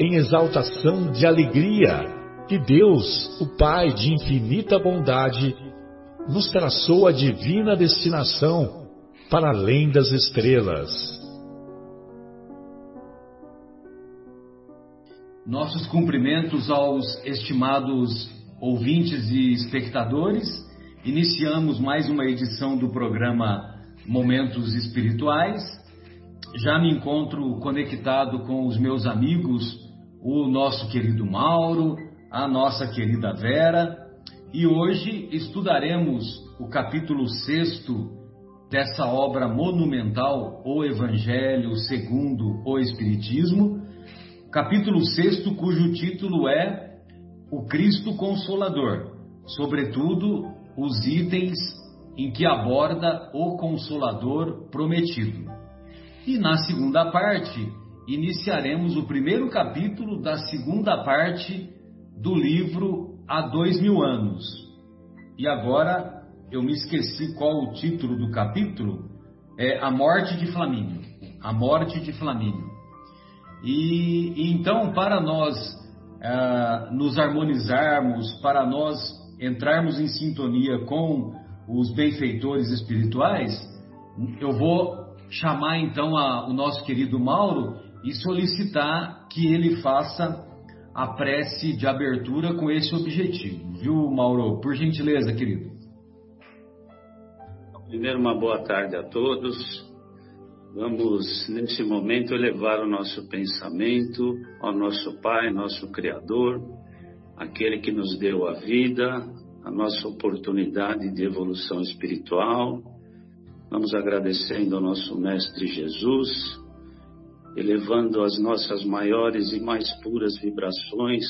em exaltação de alegria que Deus, o Pai de infinita bondade, nos traçou a divina destinação para além das estrelas. Nossos cumprimentos aos estimados ouvintes e espectadores. Iniciamos mais uma edição do programa Momentos Espirituais. Já me encontro conectado com os meus amigos o nosso querido Mauro, a nossa querida Vera, e hoje estudaremos o capítulo 6 dessa obra monumental, O Evangelho segundo o Espiritismo, capítulo 6, cujo título é O Cristo Consolador, sobretudo os itens em que aborda o Consolador prometido. E na segunda parte, iniciaremos o primeiro capítulo da segunda parte do livro Há Dois Mil Anos. E agora eu me esqueci qual o título do capítulo. É A Morte de Flamínio. A Morte de Flamínio. E, e então, para nós uh, nos harmonizarmos, para nós entrarmos em sintonia com os benfeitores espirituais, eu vou chamar então a, o nosso querido Mauro e solicitar que ele faça a prece de abertura com esse objetivo, viu, Mauro? Por gentileza, querido. Primeiro, uma boa tarde a todos. Vamos, nesse momento, elevar o nosso pensamento ao nosso Pai, nosso Criador, aquele que nos deu a vida, a nossa oportunidade de evolução espiritual. Vamos agradecendo ao nosso Mestre Jesus elevando as nossas maiores e mais puras vibrações,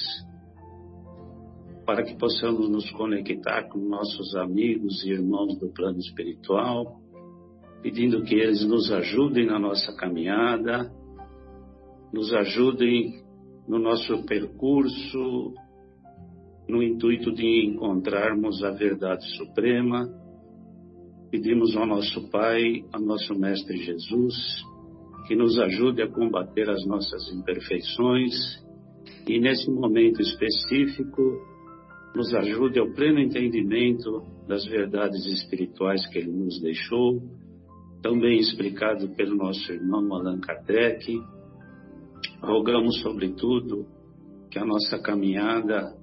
para que possamos nos conectar com nossos amigos e irmãos do plano espiritual, pedindo que eles nos ajudem na nossa caminhada, nos ajudem no nosso percurso, no intuito de encontrarmos a verdade suprema. Pedimos ao nosso Pai, ao nosso Mestre Jesus, que nos ajude a combater as nossas imperfeições e, nesse momento específico, nos ajude ao pleno entendimento das verdades espirituais que ele nos deixou, também explicado pelo nosso irmão Allan Kardec. Rogamos, sobretudo, que a nossa caminhada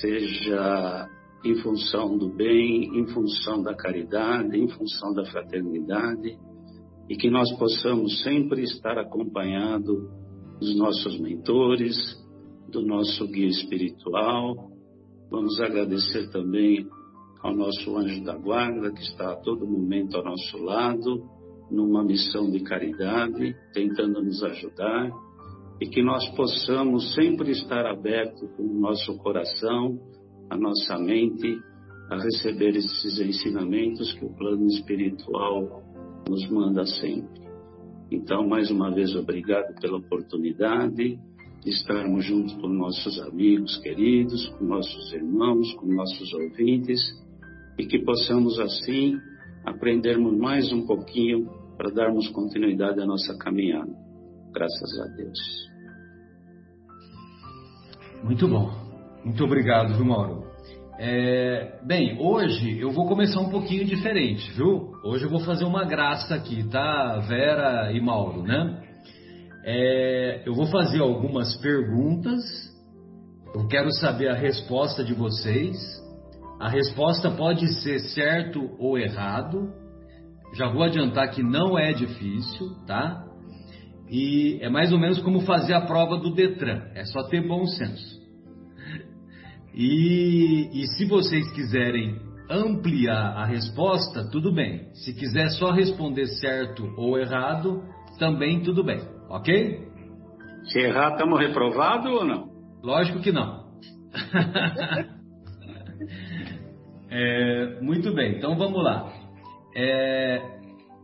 seja em função do bem, em função da caridade, em função da fraternidade e que nós possamos sempre estar acompanhado dos nossos mentores, do nosso guia espiritual. Vamos agradecer também ao nosso anjo da guarda, que está a todo momento ao nosso lado, numa missão de caridade, tentando nos ajudar, e que nós possamos sempre estar aberto com o nosso coração, a nossa mente, a receber esses ensinamentos que o plano espiritual nos manda sempre. Então, mais uma vez, obrigado pela oportunidade de estarmos juntos com nossos amigos queridos, com nossos irmãos, com nossos ouvintes, e que possamos assim aprendermos mais um pouquinho para darmos continuidade à nossa caminhada. Graças a Deus. Muito bom. Muito obrigado, viu, Mauro? É, bem, hoje eu vou começar um pouquinho diferente, viu? Hoje eu vou fazer uma graça aqui, tá, Vera e Mauro, né? É, eu vou fazer algumas perguntas Eu quero saber a resposta de vocês. A resposta pode ser certo ou errado. Já vou adiantar que não é difícil, tá? E é mais ou menos como fazer a prova do Detran. É só ter bom senso. E, e se vocês quiserem ampliar a resposta, tudo bem. Se quiser só responder certo ou errado, também tudo bem, ok? Se errar, estamos reprovados ou não? Lógico que não. é, muito bem, então vamos lá. É,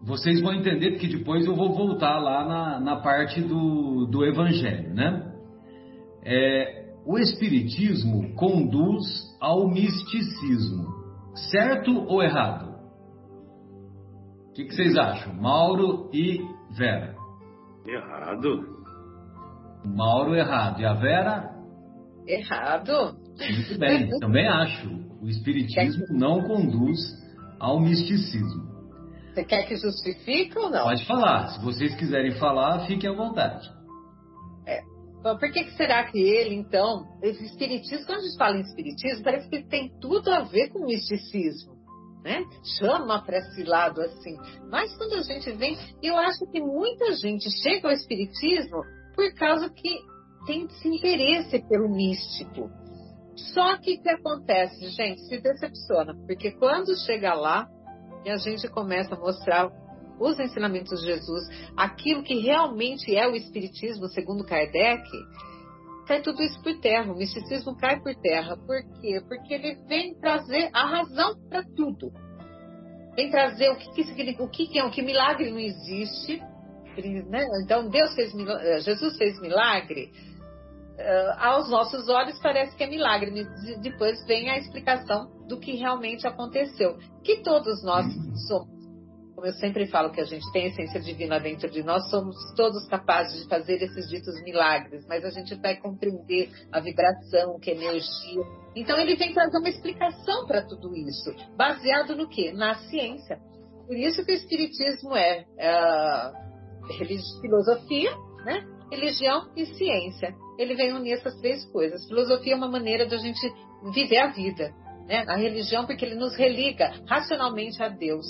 vocês vão entender que depois eu vou voltar lá na, na parte do, do Evangelho, né? É, o Espiritismo conduz ao misticismo, certo ou errado? O que, que vocês acham, Mauro e Vera? Errado. Mauro errado. E a Vera? Errado. Muito bem, também acho. O Espiritismo não conduz ao misticismo. Você quer que justifique ou não? Pode falar. Se vocês quiserem falar, fiquem à vontade. Bom, por que, que será que ele, então, esse espiritismo, quando a gente fala em espiritismo, parece que tem tudo a ver com misticismo. Né? Chama para esse lado assim. Mas quando a gente vem, eu acho que muita gente chega ao espiritismo por causa que tem esse interesse pelo místico. Só que o que acontece, gente, se decepciona, porque quando chega lá e a gente começa a mostrar os ensinamentos de Jesus, aquilo que realmente é o Espiritismo, segundo Kardec, cai tudo isso por terra. O misticismo cai por terra. Por quê? Porque ele vem trazer a razão para tudo. Vem trazer o que, que significa, o que, que é, o que milagre não existe. Né? Então Deus fez Jesus fez milagre uh, aos nossos olhos parece que é milagre, depois vem a explicação do que realmente aconteceu. Que todos nós somos, eu sempre falo que a gente tem a essência divina dentro de nós, somos todos capazes de fazer esses ditos milagres, mas a gente vai compreender a vibração, que é energia. Então ele vem trazer uma explicação para tudo isso, baseado no que? Na ciência. Por isso que o Espiritismo é uh, filosofia, né? religião e ciência. Ele vem unir essas três coisas. Filosofia é uma maneira de a gente viver a vida. Né? A religião, porque ele nos religa racionalmente a Deus.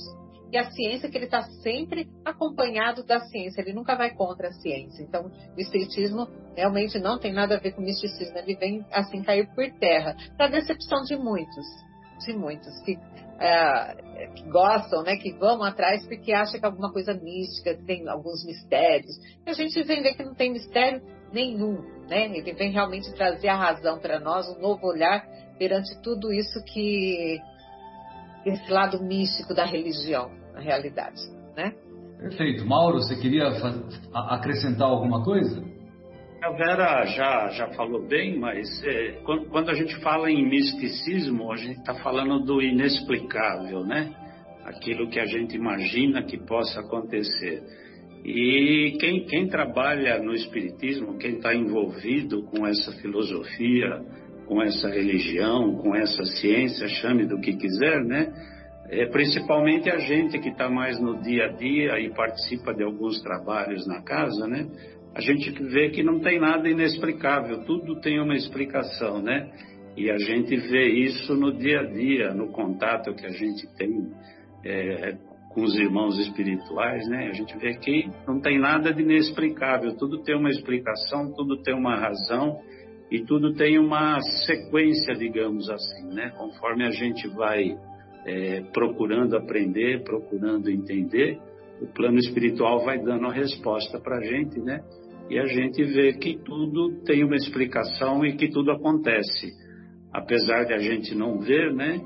E a ciência, que ele está sempre acompanhado da ciência, ele nunca vai contra a ciência. Então, o Espiritismo realmente não tem nada a ver com o misticismo, ele vem assim cair por terra, para decepção de muitos, de muitos, que é, que gostam, né, que vão atrás porque acham que alguma coisa mística, tem alguns mistérios. E a gente vem ver que não tem mistério nenhum, né? Ele vem realmente trazer a razão para nós, um novo olhar perante tudo isso que esse lado místico da religião, na realidade, né? Perfeito. Mauro, você queria acrescentar alguma coisa? A Vera já, já falou bem, mas é, quando, quando, a gente fala em misticismo, a gente está falando do inexplicável, né? Aquilo que a gente imagina que possa acontecer. E quem, quem trabalha no Espiritismo, quem está envolvido com essa filosofia, com essa religião, com essa ciência, chame do que quiser, né? É, principalmente a gente que está mais no dia a dia e participa de alguns trabalhos na casa, né? a gente vê que não tem nada inexplicável, tudo tem uma explicação, né? E a gente vê isso no dia a dia, no contato que a gente tem é, com os irmãos espirituais, né? A gente vê que não tem nada de inexplicável, tudo tem uma explicação, tudo tem uma razão e tudo tem uma sequência, digamos assim, né? Conforme a gente vai é, procurando aprender, procurando entender, o plano espiritual vai dando a resposta para a gente, né? e a gente vê que tudo tem uma explicação e que tudo acontece. Apesar de a gente não ver, né?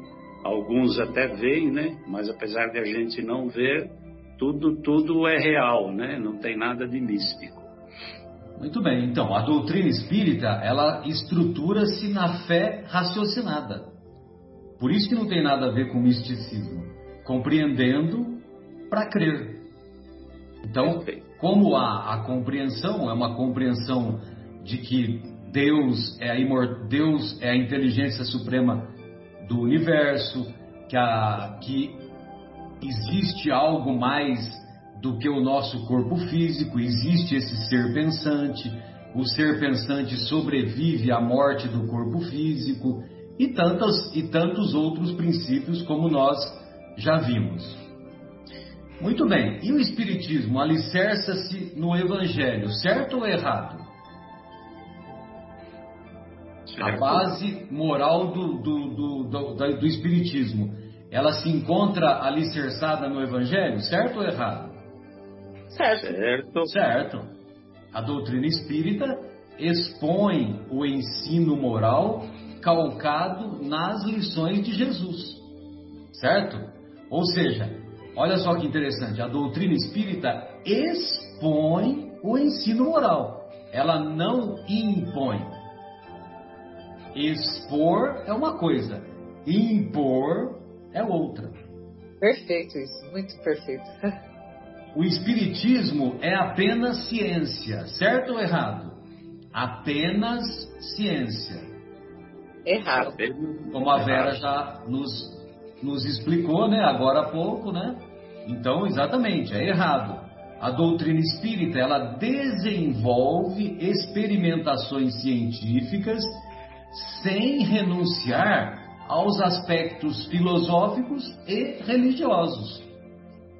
Alguns até veem, né? Mas apesar de a gente não ver, tudo tudo é real, né? Não tem nada de místico. Muito bem. Então, a doutrina espírita, ela estrutura-se na fé raciocinada. Por isso que não tem nada a ver com misticismo. Compreendendo para crer. Então, como a, a compreensão é uma compreensão de que Deus é, a imor, Deus é a inteligência suprema do universo, que, a, que existe algo mais do que o nosso corpo físico, existe esse ser pensante, o ser pensante sobrevive à morte do corpo físico e, tantos e tantos outros princípios como nós já vimos. Muito bem, e o Espiritismo alicerça-se no Evangelho, certo ou errado? Certo. A base moral do, do, do, do, do Espiritismo, ela se encontra alicerçada no Evangelho, certo ou errado? Certo. Certo. Certo. A doutrina espírita expõe o ensino moral calcado nas lições de Jesus. Certo? Ou seja, olha só que interessante, a doutrina espírita expõe o ensino moral. Ela não impõe. Expor é uma coisa, impor é outra. Perfeito isso, muito perfeito. O Espiritismo é apenas ciência, certo ou errado? Apenas ciência. Errado. Como a Vera já nos, nos explicou, né? Agora há pouco, né? Então, exatamente, é errado. A doutrina espírita, ela desenvolve experimentações científicas sem renunciar aos aspectos filosóficos e religiosos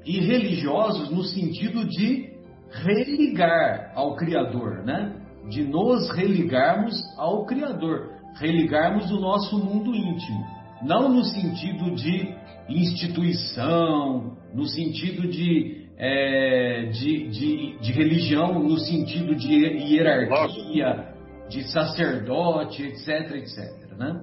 e religiosos no sentido de religar ao Criador, né? De nos religarmos ao Criador, religarmos o nosso mundo íntimo, não no sentido de instituição, no sentido de, é, de, de, de, religião, no sentido de hierarquia, de sacerdote, etc, etc, né?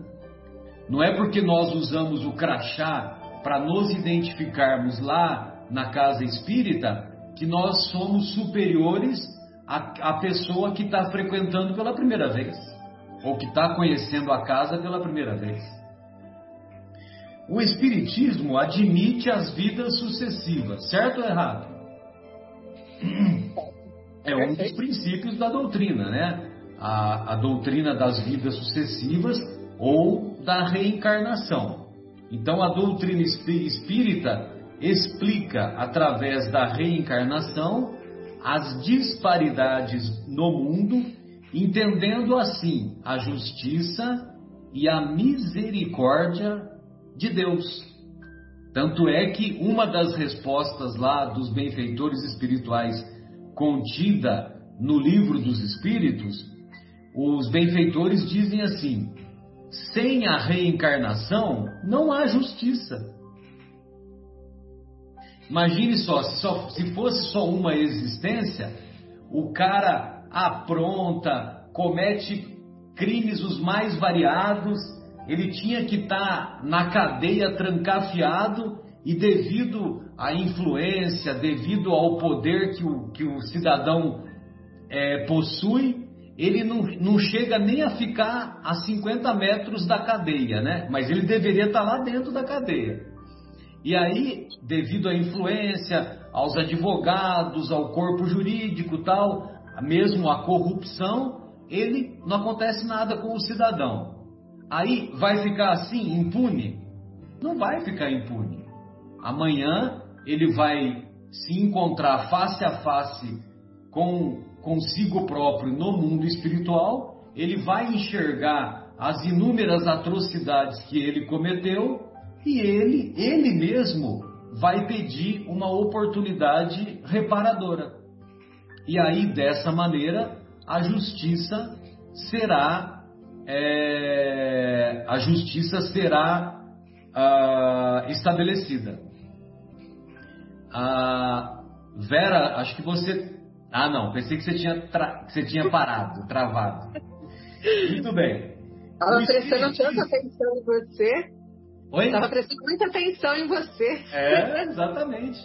Não é porque nós usamos o crachá para nos identificarmos lá na casa espírita que nós somos superiores à, à pessoa que está frequentando pela primeira vez, ou que está conhecendo a casa pela primeira vez. O Espiritismo admite as vidas sucessivas, certo ou errado? É um dos princípios da doutrina, né? A, a doutrina das vidas sucessivas ou da reencarnação. Então, a doutrina espírita explica através da reencarnação as disparidades no mundo, entendendo assim a justiça e a misericórdia de Deus. Tanto é que uma das respostas lá dos benfeitores espirituais contida no livro dos Espíritos, os benfeitores dizem assim: sem a reencarnação não há justiça. Imagine só se, fosse só uma existência, o cara apronta, comete crimes os mais variados, ele tinha que estar tá na cadeia trancafiado e devido à influência, devido ao poder que o, que o cidadão é, possui, ele não, não chega nem a ficar a 50 metros da cadeia, né? Mas ele deveria estar tá lá dentro da cadeia. E aí, devido à influência, aos advogados, ao corpo jurídico tal, mesmo a corrupção, ele não acontece nada com o cidadão. Aí vai ficar assim, impune? Não vai ficar impune. Amanhã ele vai se encontrar face a face com consigo próprio no mundo espiritual, ele vai enxergar as inúmeras atrocidades que ele cometeu e ele, ele mesmo, vai pedir uma oportunidade reparadora. E aí, dessa maneira, a justiça será é, a justiça será ah, estabelecida. Ah, Vera, acho que você. Ah, não, pensei que você tinha, tra... que você tinha parado, travado. Muito bem. Estava prestando tanta atenção em você. Oi? Estava prestando muita atenção em você. É, exatamente.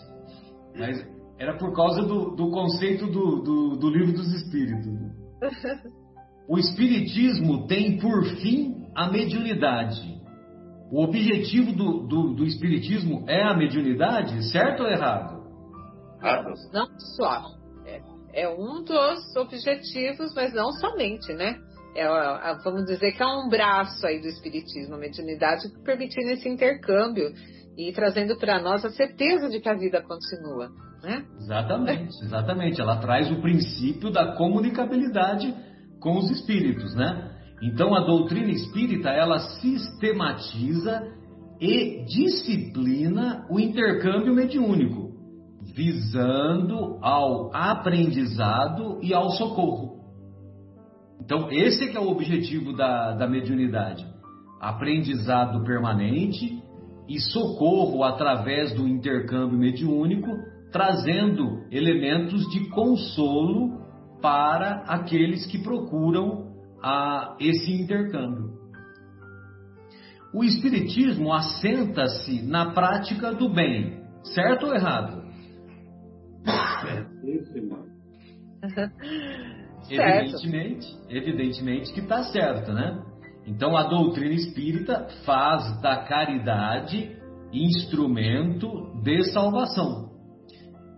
Mas era por causa do, do conceito do, do, do livro dos espíritos. O espiritismo tem por fim a mediunidade. O objetivo do, do, do espiritismo é a mediunidade, certo ou errado? Não só. É, é um dos objetivos, mas não somente, né? é, vamos dizer que é um braço aí do espiritismo, a mediunidade, permitindo esse intercâmbio e trazendo para nós a certeza de que a vida continua, né? Exatamente, exatamente. Ela traz o princípio da comunicabilidade com os espíritos, né? Então a doutrina espírita ela sistematiza e disciplina o intercâmbio mediúnico, visando ao aprendizado e ao socorro. Então esse é que é o objetivo da, da mediunidade: aprendizado permanente e socorro através do intercâmbio mediúnico, trazendo elementos de consolo para aqueles que procuram a esse intercâmbio. O Espiritismo assenta-se na prática do bem, certo ou errado? evidentemente, evidentemente que está certo, né? Então a doutrina espírita faz da caridade instrumento de salvação.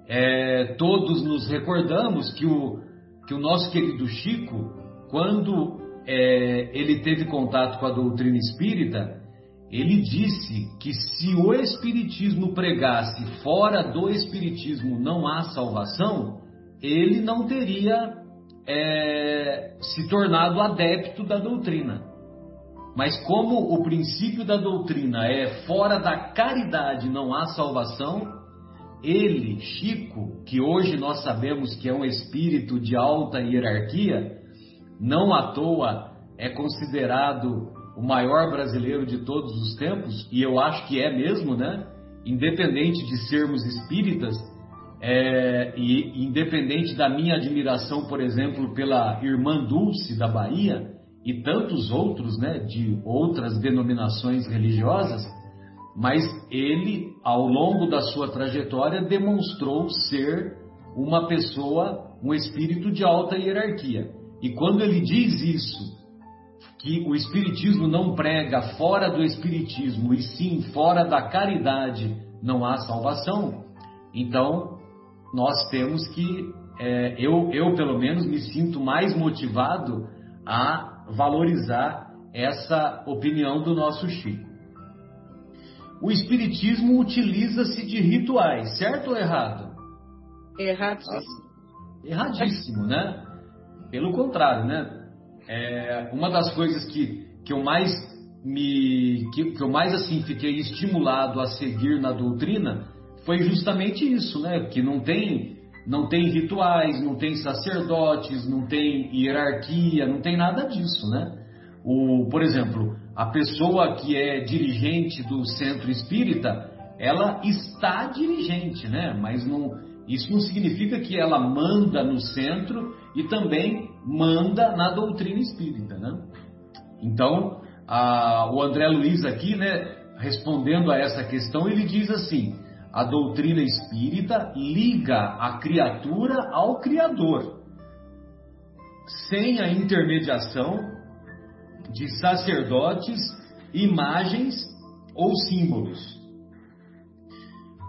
É, todos nos recordamos que o, que o nosso querido Chico quando é, ele teve contato com a doutrina espírita, ele disse que se o Espiritismo pregasse fora do Espiritismo não há salvação, ele não teria é, se tornado adepto da doutrina. Mas como o princípio da doutrina é fora da caridade não há salvação, ele, Chico, que hoje nós sabemos que é um espírito de alta hierarquia, não à toa é considerado o maior brasileiro de todos os tempos, e eu acho que é mesmo, né? Independente de sermos espíritas, é, e independente da minha admiração, por exemplo, pela irmã Dulce da Bahia e tantos outros, né, de outras denominações religiosas, mas ele, ao longo da sua trajetória, demonstrou ser uma pessoa, um espírito de alta hierarquia. E quando ele diz isso, que o Espiritismo não prega fora do Espiritismo e sim fora da caridade não há salvação, então nós temos que, é, eu, eu pelo menos me sinto mais motivado a valorizar essa opinião do nosso Chico. O Espiritismo utiliza-se de rituais, certo ou errado? Erradíssimo. Erradíssimo, né? Pelo contrário, né? É, uma das coisas que, que eu mais me que, que eu mais assim fiquei estimulado a seguir na doutrina foi justamente isso, né? Que não tem não tem rituais, não tem sacerdotes, não tem hierarquia, não tem nada disso, né? O, por exemplo, a pessoa que é dirigente do centro espírita, ela está dirigente, né? Mas não, isso não significa que ela manda no centro e também manda na doutrina espírita, né? Então, a, o André Luiz aqui, né, respondendo a essa questão, ele diz assim: a doutrina espírita liga a criatura ao Criador, sem a intermediação de sacerdotes, imagens ou símbolos.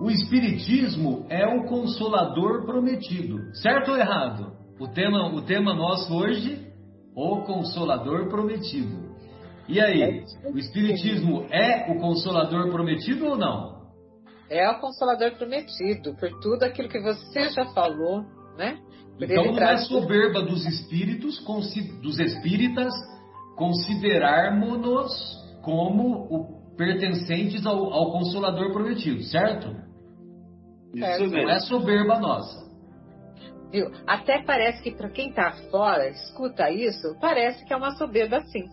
O Espiritismo é o consolador prometido, certo ou errado? O tema, o tema nosso hoje, o Consolador Prometido. E aí, o Espiritismo é o Consolador Prometido ou não? É o Consolador Prometido, por tudo aquilo que você já falou, né? Por então não é soberba dos espíritos, dos espíritas, considerarmos-nos como o, pertencentes ao, ao Consolador Prometido, certo? Isso Não é soberba nossa. Viu? Até parece que para quem está fora, escuta isso, parece que é uma soberba sim.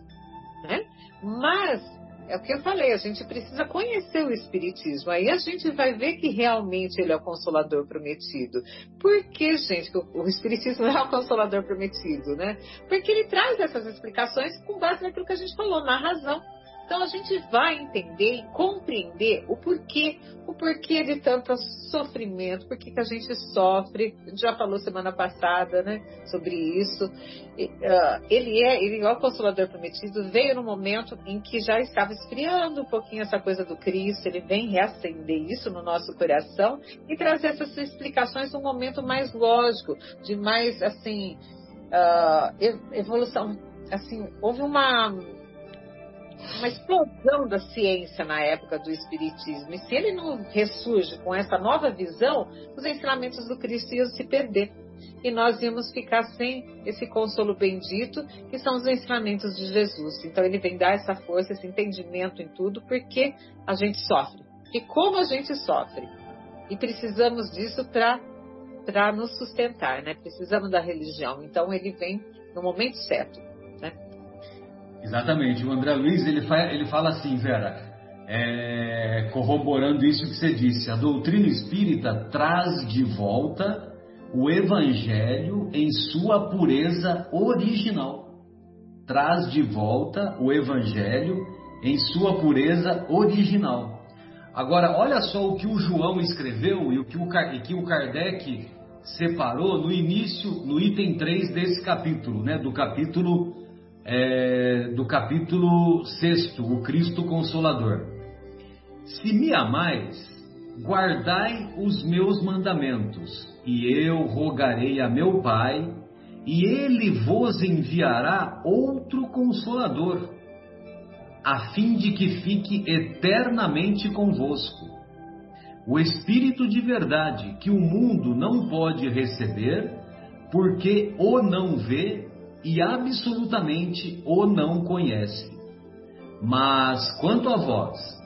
Né? Mas, é o que eu falei, a gente precisa conhecer o Espiritismo. Aí a gente vai ver que realmente ele é o Consolador prometido. Por que, gente, que o Espiritismo é o Consolador prometido, né? Porque ele traz essas explicações com base naquilo que a gente falou, na razão então a gente vai entender e compreender o porquê, o porquê de tanto sofrimento, por que a gente sofre. Já falou semana passada, né, sobre isso. Uh, ele é, ele é o Consolador Prometido, veio no momento em que já estava esfriando um pouquinho essa coisa do Cristo, ele vem reacender isso no nosso coração e trazer essas explicações num momento mais lógico, de mais, assim, uh, evolução. Assim, houve uma uma explosão da ciência na época do Espiritismo. E se ele não ressurge com essa nova visão, os ensinamentos do Cristo iam se perder. e nós íamos ficar sem esse consolo bendito, que são os ensinamentos de Jesus. Então ele vem dar essa força, esse entendimento em tudo, porque a gente sofre. E como a gente sofre. E precisamos disso para nos sustentar, né? Precisamos da religião. Então ele vem no momento certo? Exatamente. O André Luiz ele, fa ele fala assim, Vera, é, corroborando isso que você disse, a doutrina espírita traz de volta o evangelho em sua pureza original. Traz de volta o evangelho em sua pureza original. Agora, olha só o que o João escreveu e o que o, que o Kardec separou no início, no item 3 desse capítulo, né? do capítulo é, do capítulo 6, o Cristo Consolador. Se me amais, guardai os meus mandamentos, e eu rogarei a meu Pai, e ele vos enviará outro consolador, a fim de que fique eternamente convosco. O Espírito de verdade, que o mundo não pode receber, porque o não vê e absolutamente o não conhece. Mas quanto a vós,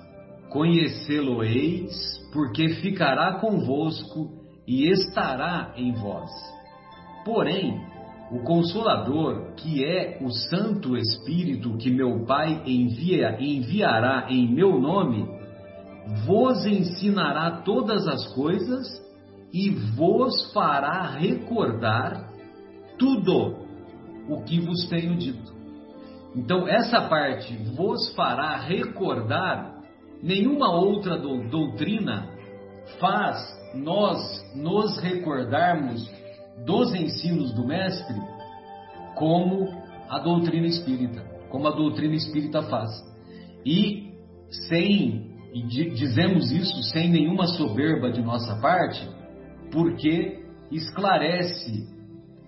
Conhecê-lo-eis, porque ficará convosco e estará em vós. Porém, o Consolador, que é o Santo Espírito que meu Pai envia, enviará em meu nome, vos ensinará todas as coisas e vos fará recordar tudo o que vos tenho dito. Então, essa parte, vos fará recordar, Nenhuma outra doutrina faz nós nos recordarmos dos ensinos do Mestre como a doutrina espírita, como a doutrina espírita faz. E sem, e dizemos isso sem nenhuma soberba de nossa parte, porque esclarece,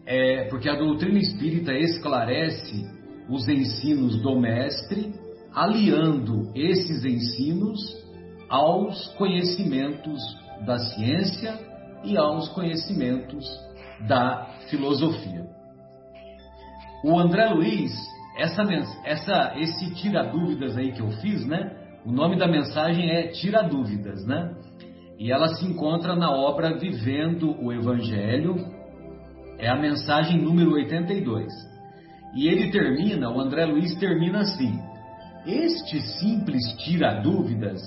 é, porque a doutrina espírita esclarece os ensinos do Mestre aliando esses ensinos aos conhecimentos da ciência e aos conhecimentos da filosofia. O André Luiz, essa, essa, esse tira dúvidas aí que eu fiz, né? O nome da mensagem é Tira Dúvidas, né? E ela se encontra na obra Vivendo o Evangelho, é a mensagem número 82. E ele termina, o André Luiz termina assim: este simples tira-dúvidas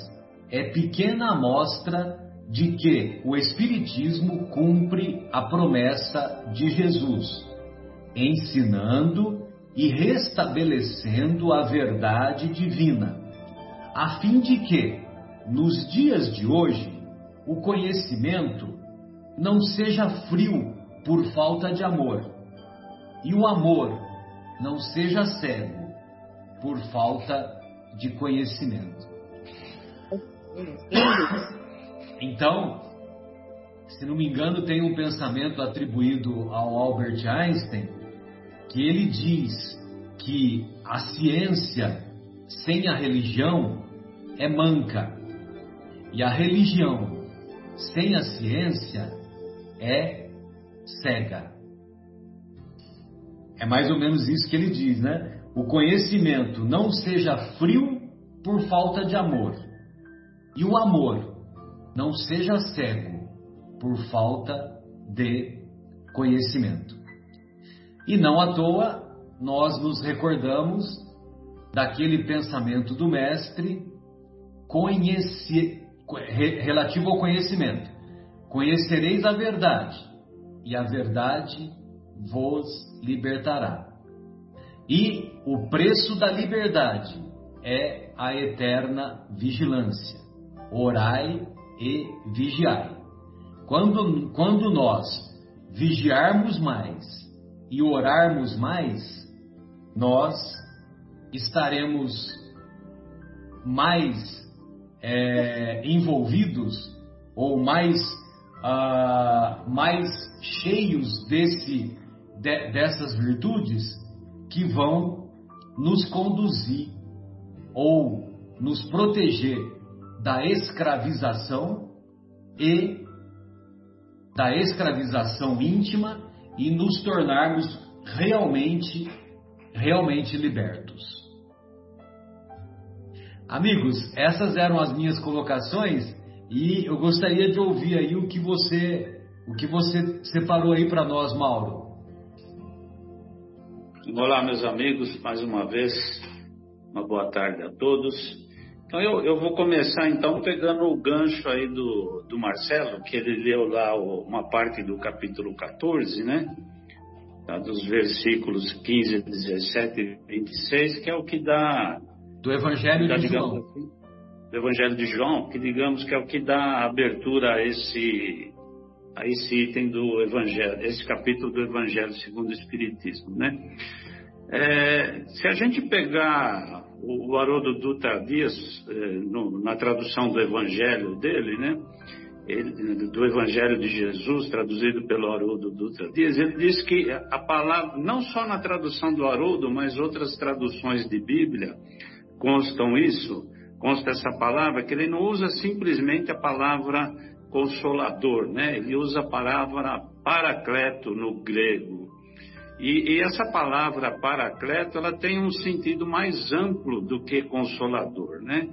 é pequena amostra de que o Espiritismo cumpre a promessa de Jesus, ensinando e restabelecendo a verdade divina, a fim de que, nos dias de hoje, o conhecimento não seja frio por falta de amor, e o amor não seja cego por falta de conhecimento. Então, se não me engano, tem um pensamento atribuído ao Albert Einstein que ele diz que a ciência sem a religião é manca e a religião sem a ciência é cega. É mais ou menos isso que ele diz, né? o conhecimento não seja frio por falta de amor, e o amor não seja cego por falta de conhecimento. E não à toa nós nos recordamos daquele pensamento do mestre conhece, relativo ao conhecimento. Conhecereis a verdade, e a verdade vos libertará. E o preço da liberdade é a eterna vigilância. Orai e vigiai. Quando, quando nós vigiarmos mais e orarmos mais, nós estaremos mais é, envolvidos ou mais, uh, mais cheios desse, de, dessas virtudes que vão nos conduzir ou nos proteger da escravização e da escravização íntima e nos tornarmos realmente, realmente libertos. Amigos, essas eram as minhas colocações e eu gostaria de ouvir aí o que você, o que você separou aí para nós, Mauro. Olá, meus amigos, mais uma vez, uma boa tarde a todos. Então, eu, eu vou começar então pegando o gancho aí do, do Marcelo, que ele leu lá o, uma parte do capítulo 14, né? Tá, dos versículos 15, 17 e 26, que é o que dá. Do Evangelho dá, de João. Assim, do Evangelho de João, que digamos que é o que dá abertura a esse, a esse item do Evangelho, esse capítulo do Evangelho segundo o Espiritismo, né? É, se a gente pegar o, Haroldo Dutra Dias, é, no, na tradução do Evangelho dele, né? Ele, do Evangelho de Jesus, traduzido pelo Haroldo Dutra Dias, ele diz que a palavra, não só na tradução do Haroldo, mas outras traduções de Bíblia constam isso, consta essa palavra, que ele não usa simplesmente a palavra consolador, né? Ele usa a palavra paracleto no grego. E, e, essa palavra paracleto, ela tem um sentido mais amplo do que consolador, né?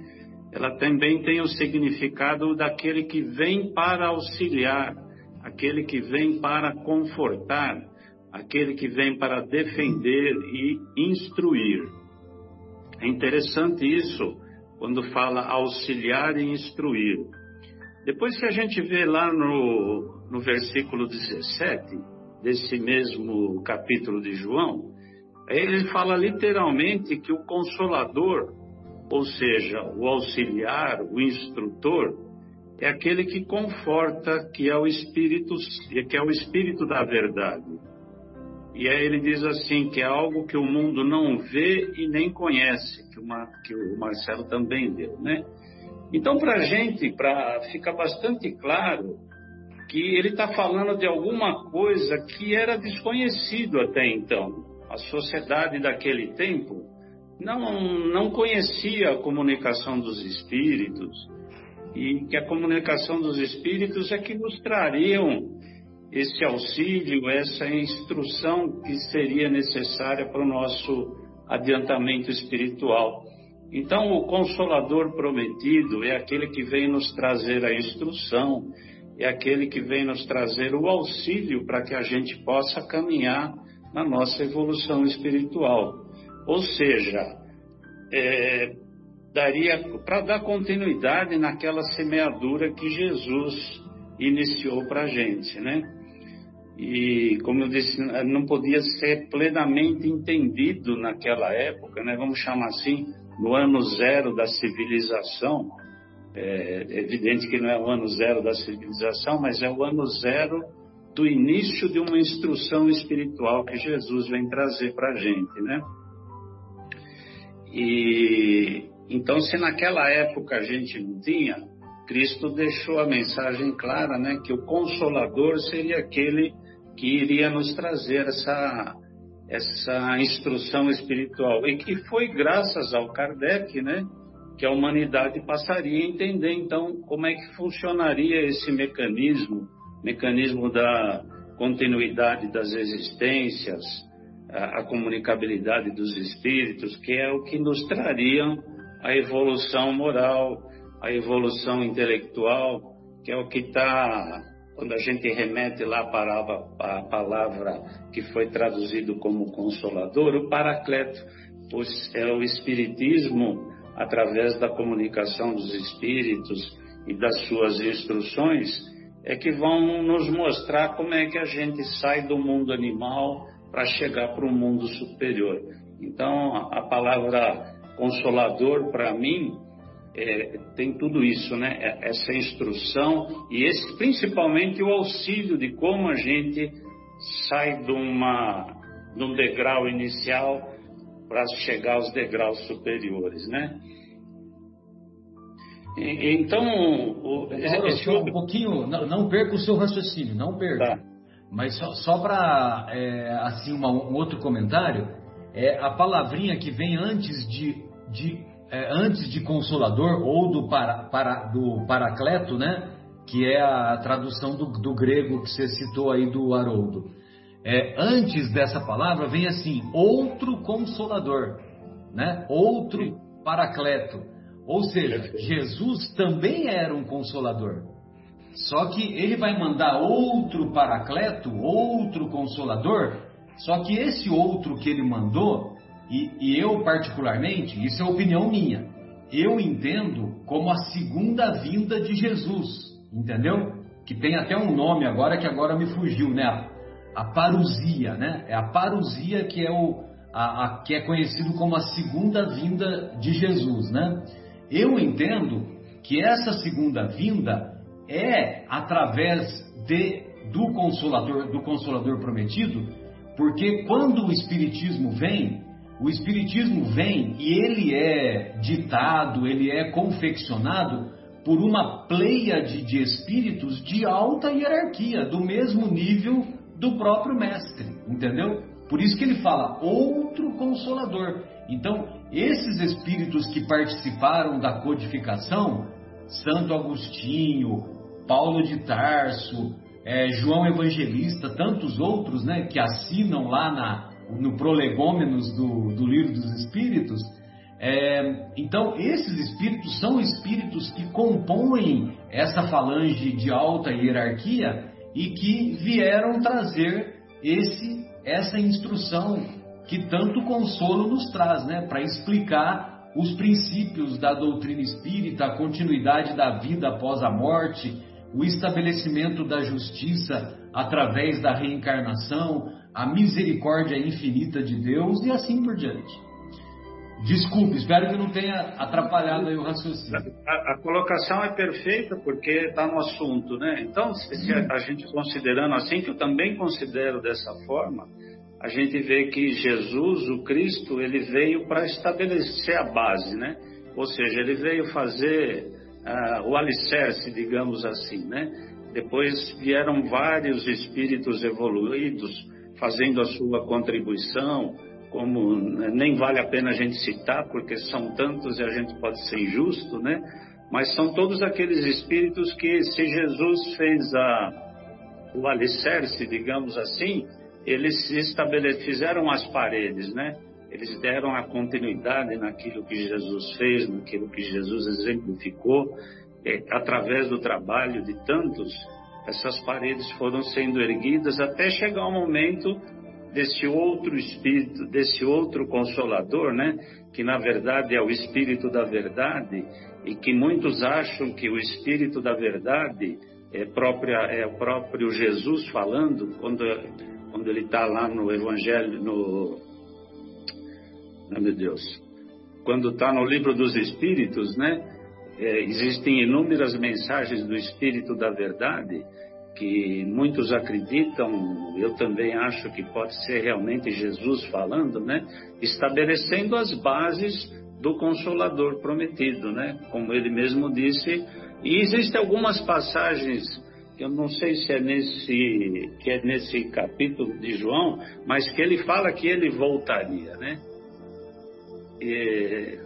Ela também tem o significado daquele que vem para auxiliar, aquele que vem para confortar, aquele que vem para defender e instruir. É interessante isso quando fala auxiliar e instruir. Depois que a gente vê lá no, no versículo 17, desse mesmo capítulo de João, ele fala literalmente que o consolador, ou seja, o auxiliar, o instrutor, é aquele que conforta, que é o espírito, que é o espírito da verdade. E aí ele diz assim que é algo que o mundo não vê e nem conhece, que, uma, que o Marcelo também deu, né? Então, para gente, para ficar bastante claro, que ele está falando de alguma coisa que era desconhecido até então. A sociedade daquele tempo não, não conhecia a comunicação dos espíritos e que a comunicação dos espíritos é que nos trariam esse auxílio, essa instrução que seria necessária para o nosso adiantamento espiritual. Então, o Consolador prometido é aquele que vem nos trazer a instrução, é aquele que vem nos trazer o auxílio para que a gente possa caminhar na nossa evolução espiritual. Ou seja, é, daria para dar continuidade naquela semeadura que Jesus iniciou para a gente, né? E, como eu disse, não podia ser plenamente entendido naquela época, né? Vamos chamar assim, no ano zero da civilização. É, é evidente que não é o ano zero da civilização, mas é o ano zero do início de uma instrução espiritual que Jesus vem trazer para a gente, né? E então, se naquela época a gente não tinha, Cristo deixou a mensagem clara, né, que o Consolador seria aquele que iria nos trazer essa essa instrução espiritual. E que foi graças ao Kardec, né, que a humanidade passaria a entender então como é que funcionaria esse mecanismo, mecanismo da continuidade das existências, a, a comunicabilidade dos espíritos, que é o que nos traria a evolução moral, a evolução intelectual, que é o que está quando a gente remete lá para a palavra que foi traduzido como consolador, o paracleto, pois é o espiritismo através da comunicação dos espíritos e das suas instruções é que vão nos mostrar como é que a gente sai do mundo animal para chegar para um mundo superior. Então, a palavra consolador para mim é, tem tudo isso, né? É, essa instrução e esse, principalmente o auxílio de como a gente sai de, uma, de um degrau inicial para chegar aos degraus superiores, né? E, então, o, esse, um pouquinho, não, não, perca o seu raciocínio, não perca. Tá. Mas só, só para é, assim uma, um outro comentário, é a palavrinha que vem antes de, de é, antes de Consolador ou do, para, para, do Paracleto, né? Que é a tradução do, do grego que você citou aí do Haroldo. é, antes dessa palavra vem assim, outro consolador, né? Outro paracleto. Ou seja, Jesus também era um consolador. Só que ele vai mandar outro paracleto, outro consolador, só que esse outro que ele mandou, e, e eu particularmente, isso é opinião minha, eu entendo como a segunda vinda de Jesus, entendeu? Que tem até um nome agora que agora me fugiu, né? A, a parousia, né? É a parousia que é o a, a, que é conhecido como a segunda vinda de Jesus, né? Eu entendo que essa segunda vinda é através de, do consolador, do consolador prometido, porque quando o espiritismo vem, o espiritismo vem e ele é ditado, ele é confeccionado por uma pleiade de espíritos de alta hierarquia, do mesmo nível do próprio mestre, entendeu? Por isso que ele fala outro consolador. Então, esses espíritos que participaram da codificação, Santo Agostinho, Paulo de Tarso, é, João Evangelista, tantos outros né, que assinam lá na, no Prolegômenos do, do Livro dos Espíritos. É, então, esses espíritos são espíritos que compõem essa falange de alta hierarquia e que vieram trazer esse, essa instrução que tanto consolo nos traz, né, para explicar os princípios da doutrina espírita, a continuidade da vida após a morte, o estabelecimento da justiça através da reencarnação, a misericórdia infinita de Deus e assim por diante. Desculpe, espero que não tenha atrapalhado aí o raciocínio. A, a colocação é perfeita porque está no assunto, né? Então, se a, a gente considerando assim, que eu também considero dessa forma, a gente vê que Jesus, o Cristo, ele veio para estabelecer a base, né? Ou seja, ele veio fazer uh, o alicerce, digamos assim, né? Depois vieram vários espíritos evoluídos fazendo a sua contribuição, como né, nem vale a pena a gente citar, porque são tantos e a gente pode ser injusto, né? Mas são todos aqueles espíritos que, se Jesus fez a, o alicerce, digamos assim, eles estabeleceram, fizeram as paredes, né? Eles deram a continuidade naquilo que Jesus fez, naquilo que Jesus exemplificou, é, através do trabalho de tantos, essas paredes foram sendo erguidas até chegar o momento desse outro espírito, desse outro consolador, né? Que na verdade é o espírito da verdade e que muitos acham que o espírito da verdade é, própria, é o próprio Jesus falando quando quando ele está lá no Evangelho, no. Oh, meu Deus. Quando está no livro dos Espíritos, né? É, existem inúmeras mensagens do Espírito da Verdade que muitos acreditam, eu também acho que pode ser realmente Jesus falando, né? Estabelecendo as bases do Consolador prometido, né? Como ele mesmo disse. E existem algumas passagens eu não sei se é nesse que é nesse capítulo de João, mas que ele fala que ele voltaria, né? E,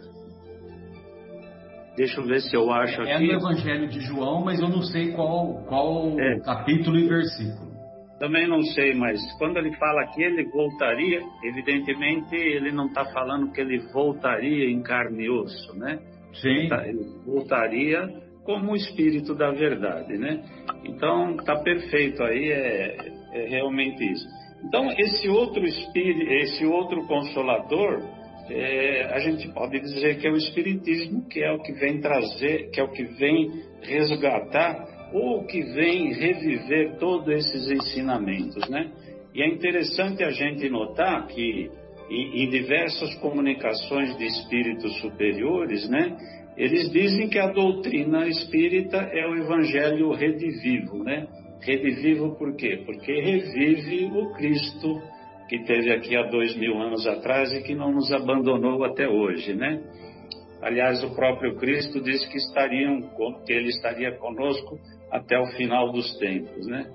deixa eu ver se eu acho é aqui. É no Evangelho de João, mas eu não sei qual qual é. capítulo e versículo. Também não sei, mas quando ele fala que ele voltaria, evidentemente ele não está falando que ele voltaria em carne e osso, né? Sim. Ele voltaria como o espírito da verdade, né? Então tá perfeito aí, é, é realmente isso. Então esse outro espírito, esse outro consolador, é, a gente pode dizer que é o espiritismo, que é o que vem trazer, que é o que vem resgatar ou que vem reviver todos esses ensinamentos, né? E é interessante a gente notar que em, em diversas comunicações de espíritos superiores, né? Eles dizem que a doutrina espírita é o evangelho redivivo, né? Redivivo por quê? Porque revive o Cristo que teve aqui há dois mil anos atrás e que não nos abandonou até hoje, né? Aliás, o próprio Cristo disse que, estariam, que ele estaria conosco até o final dos tempos, né?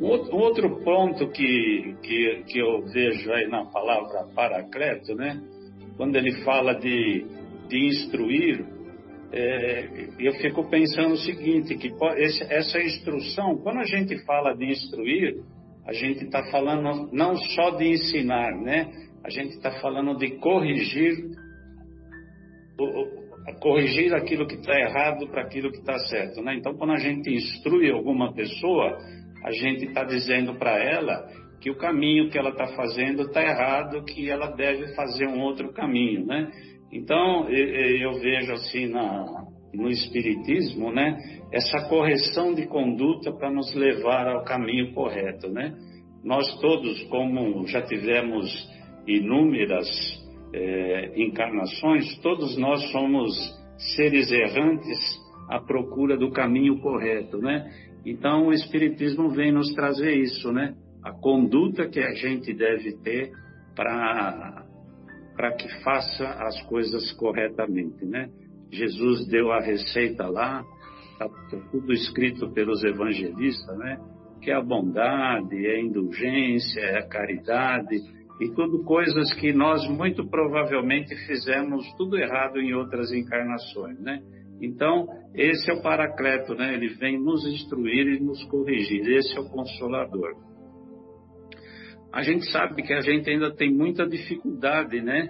Um outro ponto que, que, que eu vejo aí na palavra paracleto, né? Quando ele fala de, de instruir, é, eu fico pensando o seguinte, que essa instrução, quando a gente fala de instruir, a gente está falando não só de ensinar, né? A gente está falando de corrigir, corrigir aquilo que está errado para aquilo que está certo, né? Então, quando a gente instrui alguma pessoa, a gente está dizendo para ela que o caminho que ela está fazendo está errado, que ela deve fazer um outro caminho, né? Então, eu vejo assim na, no Espiritismo, né? Essa correção de conduta para nos levar ao caminho correto, né? Nós todos, como já tivemos inúmeras é, encarnações, todos nós somos seres errantes à procura do caminho correto, né? Então, o Espiritismo vem nos trazer isso, né? A conduta que a gente deve ter para para que faça as coisas corretamente, né? Jesus deu a receita lá, está tudo escrito pelos evangelistas, né? Que é a bondade, é a indulgência, é a caridade, e tudo coisas que nós muito provavelmente fizemos tudo errado em outras encarnações, né? Então, esse é o Paracleto, né? Ele vem nos instruir e nos corrigir. Esse é o Consolador. A gente sabe que a gente ainda tem muita dificuldade, né?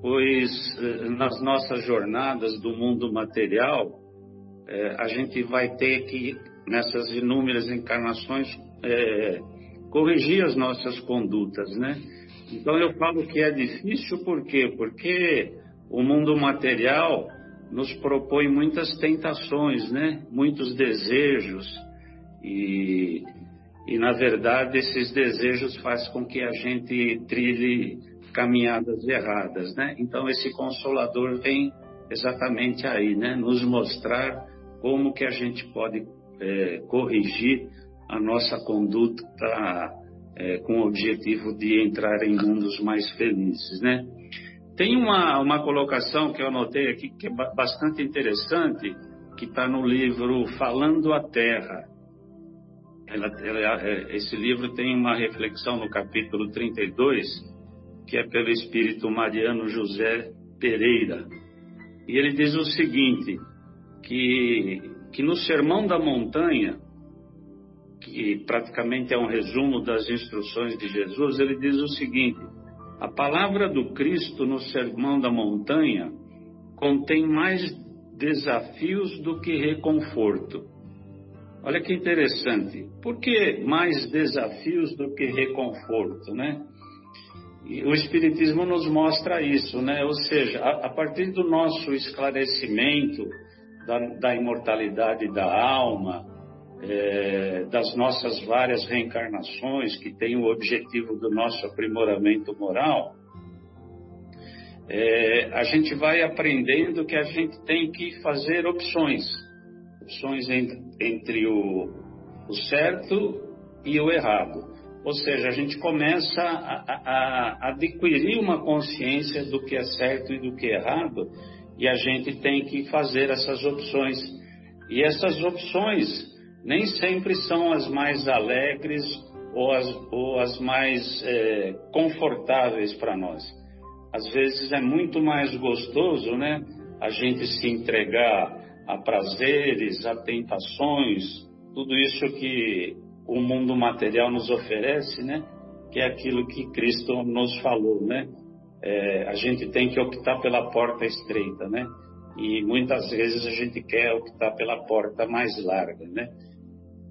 Pois eh, nas nossas jornadas do mundo material, eh, a gente vai ter que, nessas inúmeras encarnações, é, corrigir as nossas condutas, né? Então eu falo que é difícil por quê? Porque o mundo material nos propõe muitas tentações, né? Muitos desejos e, e na verdade esses desejos fazem com que a gente trilhe caminhadas erradas, né? Então esse consolador vem exatamente aí, né? Nos mostrar como que a gente pode é, corrigir a nossa conduta é, com o objetivo de entrar em mundos mais felizes, né? Tem uma, uma colocação que eu anotei aqui que é bastante interessante, que está no livro Falando a Terra. Ela, ela, é, esse livro tem uma reflexão no capítulo 32, que é pelo espírito Mariano José Pereira. E ele diz o seguinte, que, que no Sermão da Montanha, que praticamente é um resumo das instruções de Jesus, ele diz o seguinte: a palavra do Cristo no Sermão da Montanha contém mais desafios do que reconforto. Olha que interessante. Por que mais desafios do que reconforto, né? O Espiritismo nos mostra isso, né? Ou seja, a, a partir do nosso esclarecimento da, da imortalidade da alma, é, das nossas várias reencarnações, que tem o objetivo do nosso aprimoramento moral, é, a gente vai aprendendo que a gente tem que fazer opções opções entre, entre o, o certo e o errado. Ou seja, a gente começa a, a, a adquirir uma consciência do que é certo e do que é errado, e a gente tem que fazer essas opções. E essas opções nem sempre são as mais alegres ou as, ou as mais é, confortáveis para nós. Às vezes é muito mais gostoso, né? A gente se entregar a prazeres, a tentações, tudo isso que o mundo material nos oferece, né? Que é aquilo que Cristo nos falou, né? É, a gente tem que optar pela porta estreita, né? E muitas vezes a gente quer optar pela porta mais larga, né?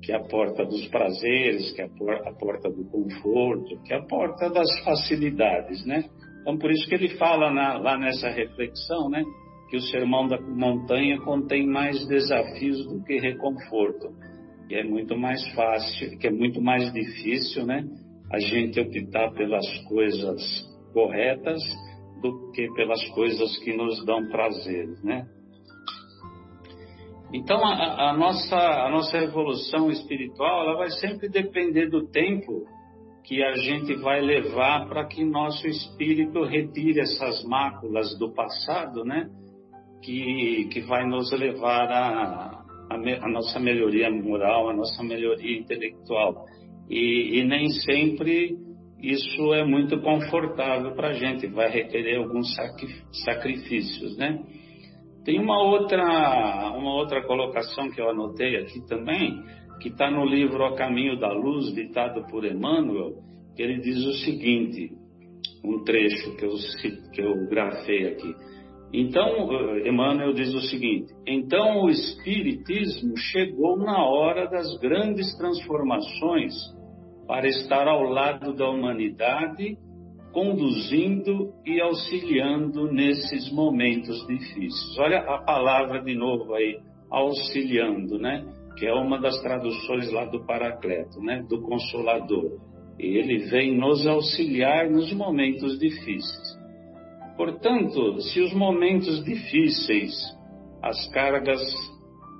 Que é a porta dos prazeres, que é a porta do conforto, que é a porta das facilidades, né? Então, por isso que ele fala na, lá nessa reflexão, né? Que o sermão da montanha contém mais desafios do que reconforto que é muito mais fácil, que é muito mais difícil, né? A gente optar pelas coisas corretas do que pelas coisas que nos dão prazer, né? Então a, a, nossa a nossa evolução espiritual ela vai sempre depender do tempo que a gente vai levar para que nosso espírito retire essas máculas do passado, né? Que que vai nos levar a a, nossa melhoria moral, a nossa melhoria intelectual. E, e nem sempre isso é muito confortável para a gente, vai requerer alguns sacrifícios, né? Tem uma outra, uma outra colocação que eu anotei aqui também, que está no livro A Caminho da Luz, ditado por Emmanuel, que ele diz o seguinte, um trecho que eu, que eu grafei aqui. Então, eh, Emmanuel diz o seguinte: então o Espiritismo chegou na hora das grandes transformações para estar ao lado da humanidade, conduzindo e auxiliando nesses momentos difíceis. Olha a palavra de novo aí, auxiliando, né? Que é uma das traduções lá do Paracleto, né? Do Consolador. Ele vem nos auxiliar nos momentos difíceis. Portanto, se os momentos difíceis, as cargas,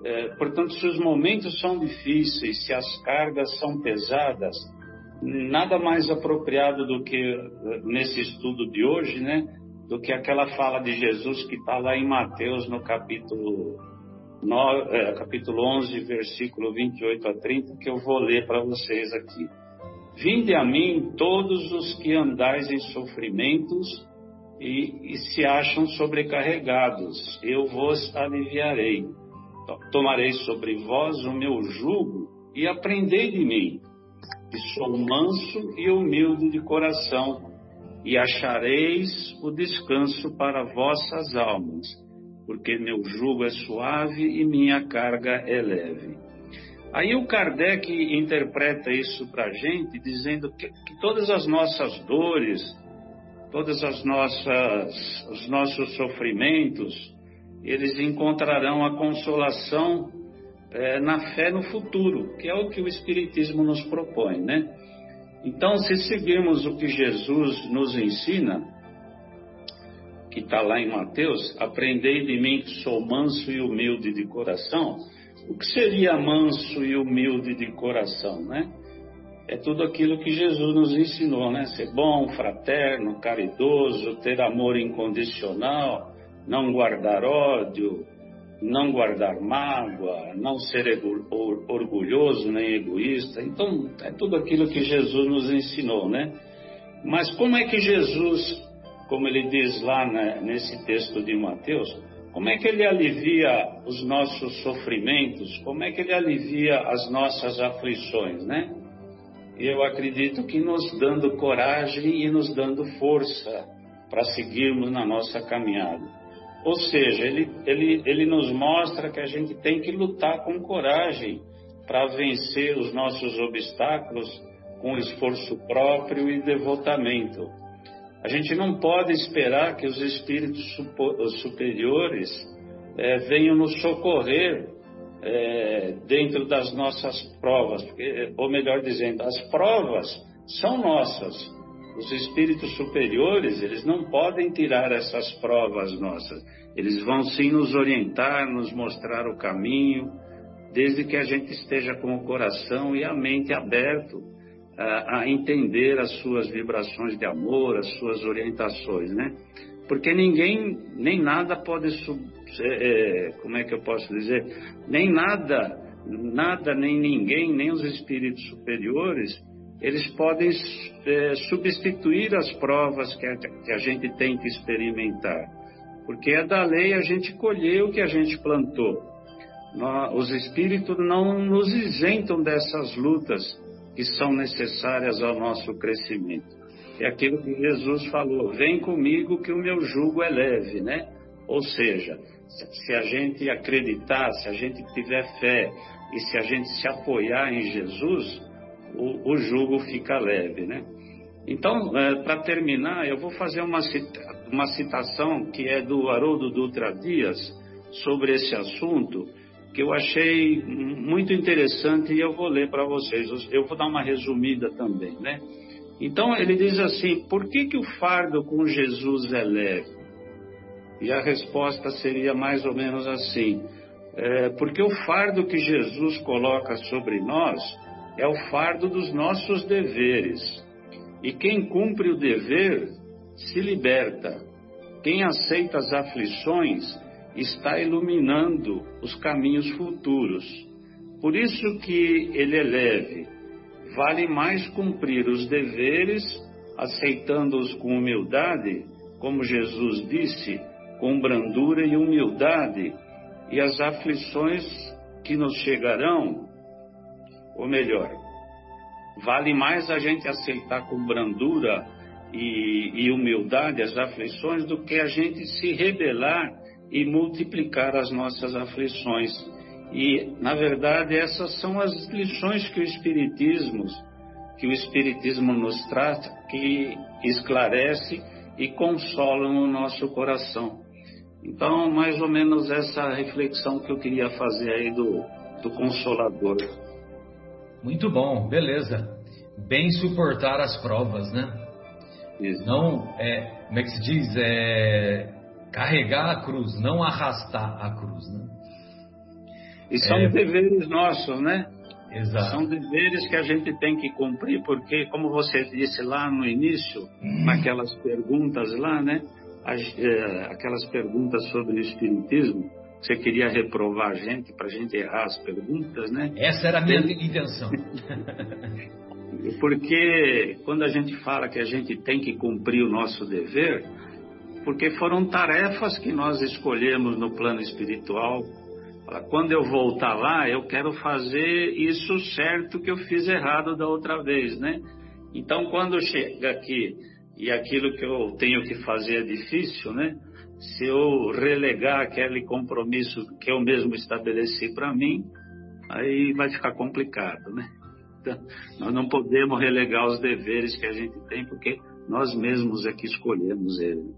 é, portanto, se os momentos são difíceis, se as cargas são pesadas, nada mais apropriado do que nesse estudo de hoje, né? Do que aquela fala de Jesus que está lá em Mateus no capítulo 9, é, capítulo 11, versículo 28 a 30, que eu vou ler para vocês aqui. Vinde a mim todos os que andais em sofrimentos e, e se acham sobrecarregados, eu vos aliviarei. Tomarei sobre vós o meu jugo e aprendei de mim, que sou manso e humilde de coração, e achareis o descanso para vossas almas, porque meu jugo é suave e minha carga é leve. Aí o Kardec interpreta isso para a gente, dizendo que, que todas as nossas dores, todas as nossas os nossos sofrimentos, eles encontrarão a consolação é, na fé no futuro, que é o que o Espiritismo nos propõe, né? Então, se seguirmos o que Jesus nos ensina, que está lá em Mateus, aprendei de mim que sou manso e humilde de coração. O que seria manso e humilde de coração, né? É tudo aquilo que Jesus nos ensinou, né? Ser bom, fraterno, caridoso, ter amor incondicional, não guardar ódio, não guardar mágoa, não ser orgulhoso nem egoísta. Então, é tudo aquilo que Jesus nos ensinou, né? Mas como é que Jesus, como ele diz lá né, nesse texto de Mateus, como é que ele alivia os nossos sofrimentos? Como é que ele alivia as nossas aflições, né? Eu acredito que nos dando coragem e nos dando força para seguirmos na nossa caminhada. Ou seja, ele, ele, ele nos mostra que a gente tem que lutar com coragem para vencer os nossos obstáculos com esforço próprio e devotamento. A gente não pode esperar que os espíritos superiores é, venham nos socorrer é, dentro das nossas provas, porque, ou melhor dizendo, as provas são nossas. Os espíritos superiores, eles não podem tirar essas provas nossas. Eles vão sim nos orientar, nos mostrar o caminho, desde que a gente esteja com o coração e a mente aberto a, a entender as suas vibrações de amor, as suas orientações, né? Porque ninguém, nem nada pode sub, é, como é que eu posso dizer, nem nada, nada, nem ninguém, nem os espíritos superiores, eles podem é, substituir as provas que a, que a gente tem que experimentar. Porque é da lei a gente colher o que a gente plantou. Os espíritos não nos isentam dessas lutas que são necessárias ao nosso crescimento. É aquilo que Jesus falou: vem comigo que o meu jugo é leve, né? Ou seja, se a gente acreditar, se a gente tiver fé e se a gente se apoiar em Jesus, o, o jugo fica leve, né? Então, é, para terminar, eu vou fazer uma, cita, uma citação que é do Haroldo Dutra Dias sobre esse assunto, que eu achei muito interessante e eu vou ler para vocês. Eu vou dar uma resumida também, né? Então ele diz assim: por que, que o fardo com Jesus é leve? E a resposta seria mais ou menos assim: é, porque o fardo que Jesus coloca sobre nós é o fardo dos nossos deveres. E quem cumpre o dever se liberta. Quem aceita as aflições está iluminando os caminhos futuros. Por isso que ele é leve. Vale mais cumprir os deveres, aceitando-os com humildade, como Jesus disse, com brandura e humildade, e as aflições que nos chegarão ou melhor, vale mais a gente aceitar com brandura e, e humildade as aflições do que a gente se rebelar e multiplicar as nossas aflições. E, na verdade, essas são as lições que o Espiritismo, que o Espiritismo nos traz, que esclarece e consola o nosso coração. Então, mais ou menos essa reflexão que eu queria fazer aí do, do Consolador. Muito bom, beleza. Bem suportar as provas, né? Isso. Não, é, como é que se diz? É, carregar a cruz, não arrastar a cruz, né? E são é... deveres nossos, né? Exato. São deveres que a gente tem que cumprir, porque, como você disse lá no início, hum. naquelas perguntas lá, né? As, é, aquelas perguntas sobre o Espiritismo, você queria reprovar a gente para a gente errar as perguntas, né? Essa era a minha intenção. porque quando a gente fala que a gente tem que cumprir o nosso dever, porque foram tarefas que nós escolhemos no plano espiritual. Quando eu voltar lá, eu quero fazer isso certo que eu fiz errado da outra vez, né? Então, quando chega aqui e aquilo que eu tenho que fazer é difícil, né? Se eu relegar aquele compromisso que eu mesmo estabeleci para mim, aí vai ficar complicado, né? Então, nós não podemos relegar os deveres que a gente tem, porque nós mesmos é que escolhemos ele.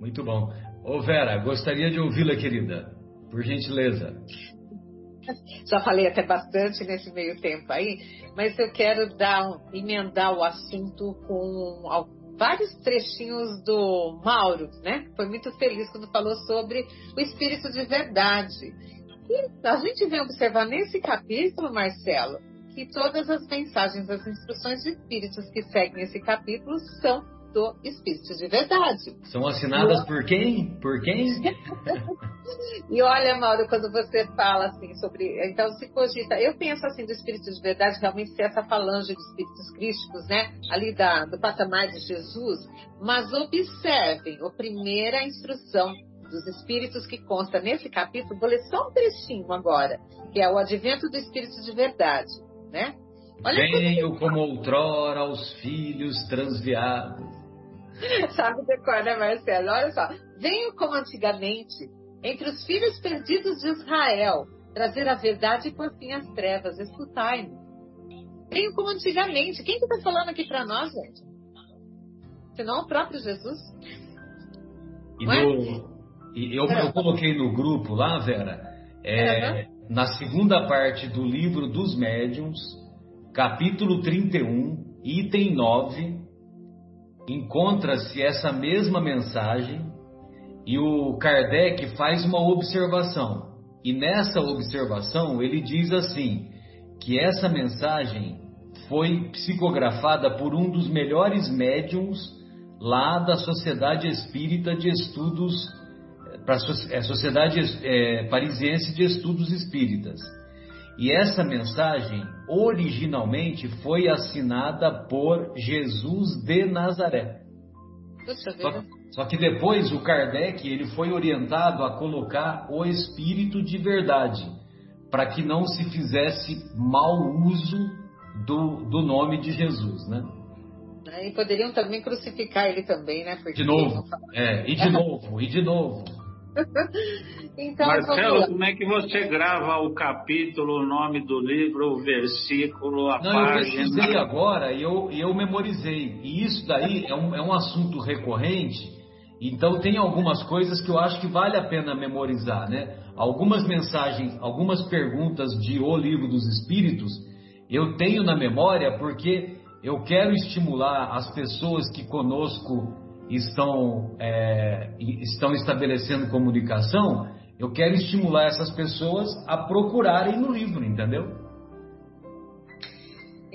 Muito bom. Ô Vera, gostaria de ouvi-la, querida. Por gentileza. Já falei até bastante nesse meio tempo aí, mas eu quero dar, emendar o assunto com vários trechinhos do Mauro, né? Foi muito feliz quando falou sobre o espírito de verdade. E a gente vem observar nesse capítulo, Marcelo, que todas as mensagens, as instruções de espíritos que seguem esse capítulo são do Espírito de Verdade. São assinadas por quem? Por quem? e olha, Mauro, quando você fala assim sobre. Então se cogita. Eu penso assim do Espírito de Verdade realmente ser essa falange de espíritos crísticos, né? Ali da, do patamar de Jesus. Mas observem, a primeira instrução dos espíritos que consta nesse capítulo, vou ler só um trechinho agora, que é o advento do Espírito de Verdade, né? Olha Venho como outrora aos filhos transviados Sabe decor, né, Marcelo? Olha só. Venho como antigamente, entre os filhos perdidos de Israel, trazer a verdade e por fim as trevas. Escutai-me. Venho como antigamente. Quem que está falando aqui para nós, gente? Senão o próprio Jesus. E, no, e eu, eu, coloquei no grupo lá, Vera, é, uhum. na segunda parte do livro dos médiuns, capítulo 31, item 9, encontra-se essa mesma mensagem e o Kardec faz uma observação. E nessa observação ele diz assim: que essa mensagem foi psicografada por um dos melhores médiums lá da Sociedade Espírita de Estudos, para a é, Sociedade é, Parisiense de Estudos Espíritas. E essa mensagem originalmente foi assinada por Jesus de Nazaré. Só, só, que depois o Kardec ele foi orientado a colocar o Espírito de verdade, para que não se fizesse mau uso do, do nome de Jesus, né? E poderiam também crucificar ele também, né? Porque de novo, é, e de novo, e de novo. então, Marcelo, como é que você grava o capítulo, o nome do livro, o versículo, a Não, página? Eu pesquisei agora e eu, eu memorizei. E isso daí é um, é um assunto recorrente, então tem algumas coisas que eu acho que vale a pena memorizar, né? Algumas mensagens, algumas perguntas de O Livro dos Espíritos, eu tenho na memória porque eu quero estimular as pessoas que conosco estão, é, estão estabelecendo comunicação, eu quero estimular essas pessoas a procurarem no livro, entendeu?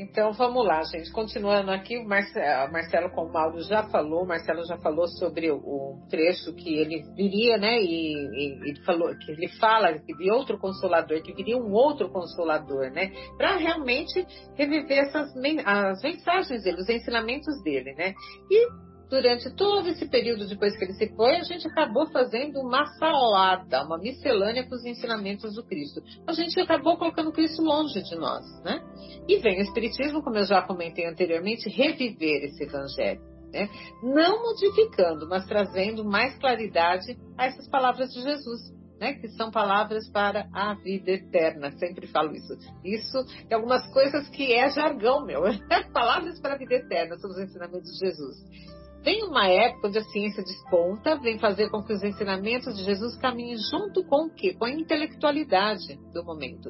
Então vamos lá, gente. Continuando aqui, o Marcelo, Marcelo como o Mauro já falou, Marcelo já falou sobre o, trecho que ele viria, né? E, ele falou que ele fala de outro consolador, que viria um outro consolador, né? Para realmente reviver essas as mensagens dele, os ensinamentos dele, né? E durante todo esse período depois que ele se foi, a gente acabou fazendo uma salada, uma miscelânea com os ensinamentos do Cristo. A gente acabou colocando Cristo longe de nós, né? E vem o Espiritismo, como eu já comentei anteriormente, reviver esse Evangelho. Né? Não modificando, mas trazendo mais claridade a essas palavras de Jesus. Né, que são palavras para a vida eterna. Sempre falo isso. Isso é algumas coisas que é jargão meu. palavras para a vida eterna são os ensinamentos de Jesus. Vem uma época onde a ciência desponta, vem fazer com que os ensinamentos de Jesus caminhem junto com o quê? Com a intelectualidade do momento.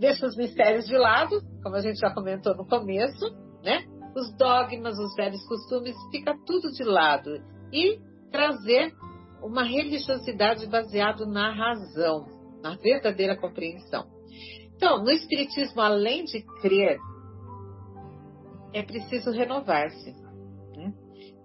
Deixa os mistérios de lado, como a gente já comentou no começo, né? Os dogmas, os velhos costumes, fica tudo de lado. E trazer uma religiosidade baseada na razão, na verdadeira compreensão. Então, no Espiritismo, além de crer, é preciso renovar-se.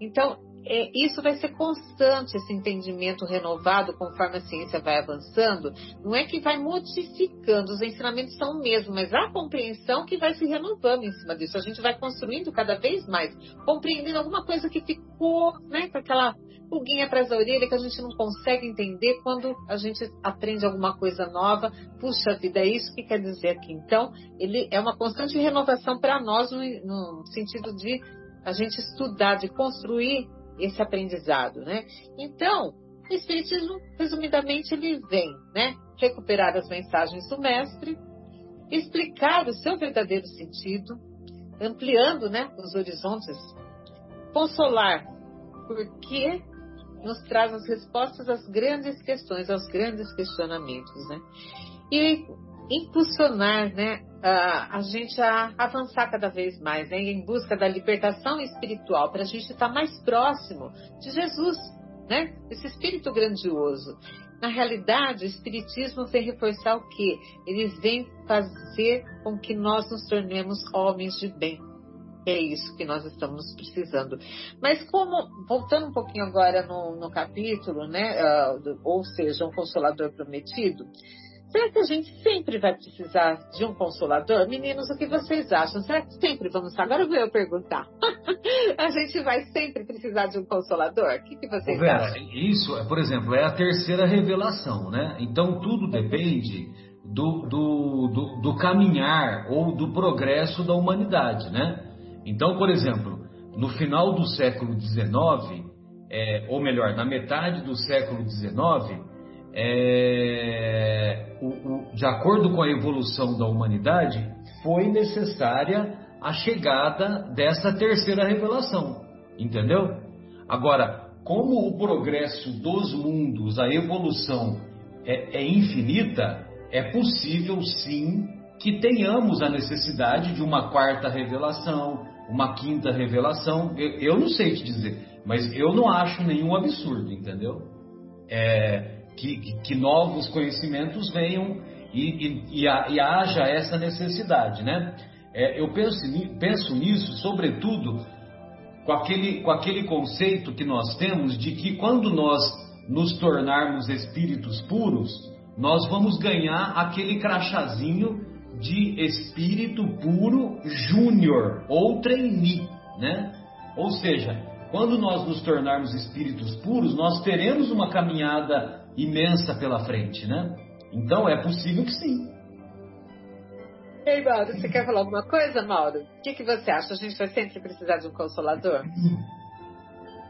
Então, é, isso vai ser constante, esse entendimento renovado conforme a ciência vai avançando. Não é que vai modificando, os ensinamentos são o mesmo, mas a compreensão que vai se renovando em cima disso. A gente vai construindo cada vez mais, compreendendo alguma coisa que ficou, né, com aquela pulguinha atrás da orelha que a gente não consegue entender quando a gente aprende alguma coisa nova. Puxa vida, é isso que quer dizer aqui. Então, ele é uma constante renovação para nós no, no sentido de a gente estudar, de construir esse aprendizado, né? Então, o Espiritismo, resumidamente, ele vem, né? Recuperar as mensagens do Mestre, explicar o seu verdadeiro sentido, ampliando, né, os horizontes, consolar, porque nos traz as respostas às grandes questões, aos grandes questionamentos, né? E impulsionar, né, a, a gente a avançar cada vez mais, né, em busca da libertação espiritual, para a gente estar mais próximo de Jesus, né, esse espírito grandioso. Na realidade, o Espiritismo vem reforçar o quê? Ele vem fazer com que nós nos tornemos homens de bem. É isso que nós estamos precisando. Mas como, voltando um pouquinho agora no, no capítulo, né, uh, ou seja, um consolador prometido, Será que a gente sempre vai precisar de um consolador? Meninos, o que vocês acham? Será que sempre vamos? Agora vou eu perguntar. a gente vai sempre precisar de um consolador? O que, que vocês Vera, acham? Isso, por exemplo, é a terceira revelação, né? Então tudo depende do, do, do, do caminhar ou do progresso da humanidade, né? Então, por exemplo, no final do século XIX, é, ou melhor, na metade do século XIX, é, o, o, de acordo com a evolução da humanidade, foi necessária a chegada dessa terceira revelação, entendeu? Agora, como o progresso dos mundos, a evolução é, é infinita, é possível sim que tenhamos a necessidade de uma quarta revelação, uma quinta revelação. Eu, eu não sei te dizer, mas eu não acho nenhum absurdo, entendeu? É, que, que novos conhecimentos venham e, e, e, e, haja essa necessidade, né? É, eu penso, penso nisso, sobretudo, com aquele, com aquele conceito que nós temos de que quando nós nos tornarmos espíritos puros, nós vamos ganhar aquele crachazinho de espírito puro júnior ou trainee, né? Ou seja, quando nós nos tornarmos espíritos puros, nós teremos uma caminhada imensa pela frente, né? Então é possível que sim. Ei, Mauro, você quer falar alguma coisa, Mauro? O que, que você acha? A gente vai sempre precisar de um consolador?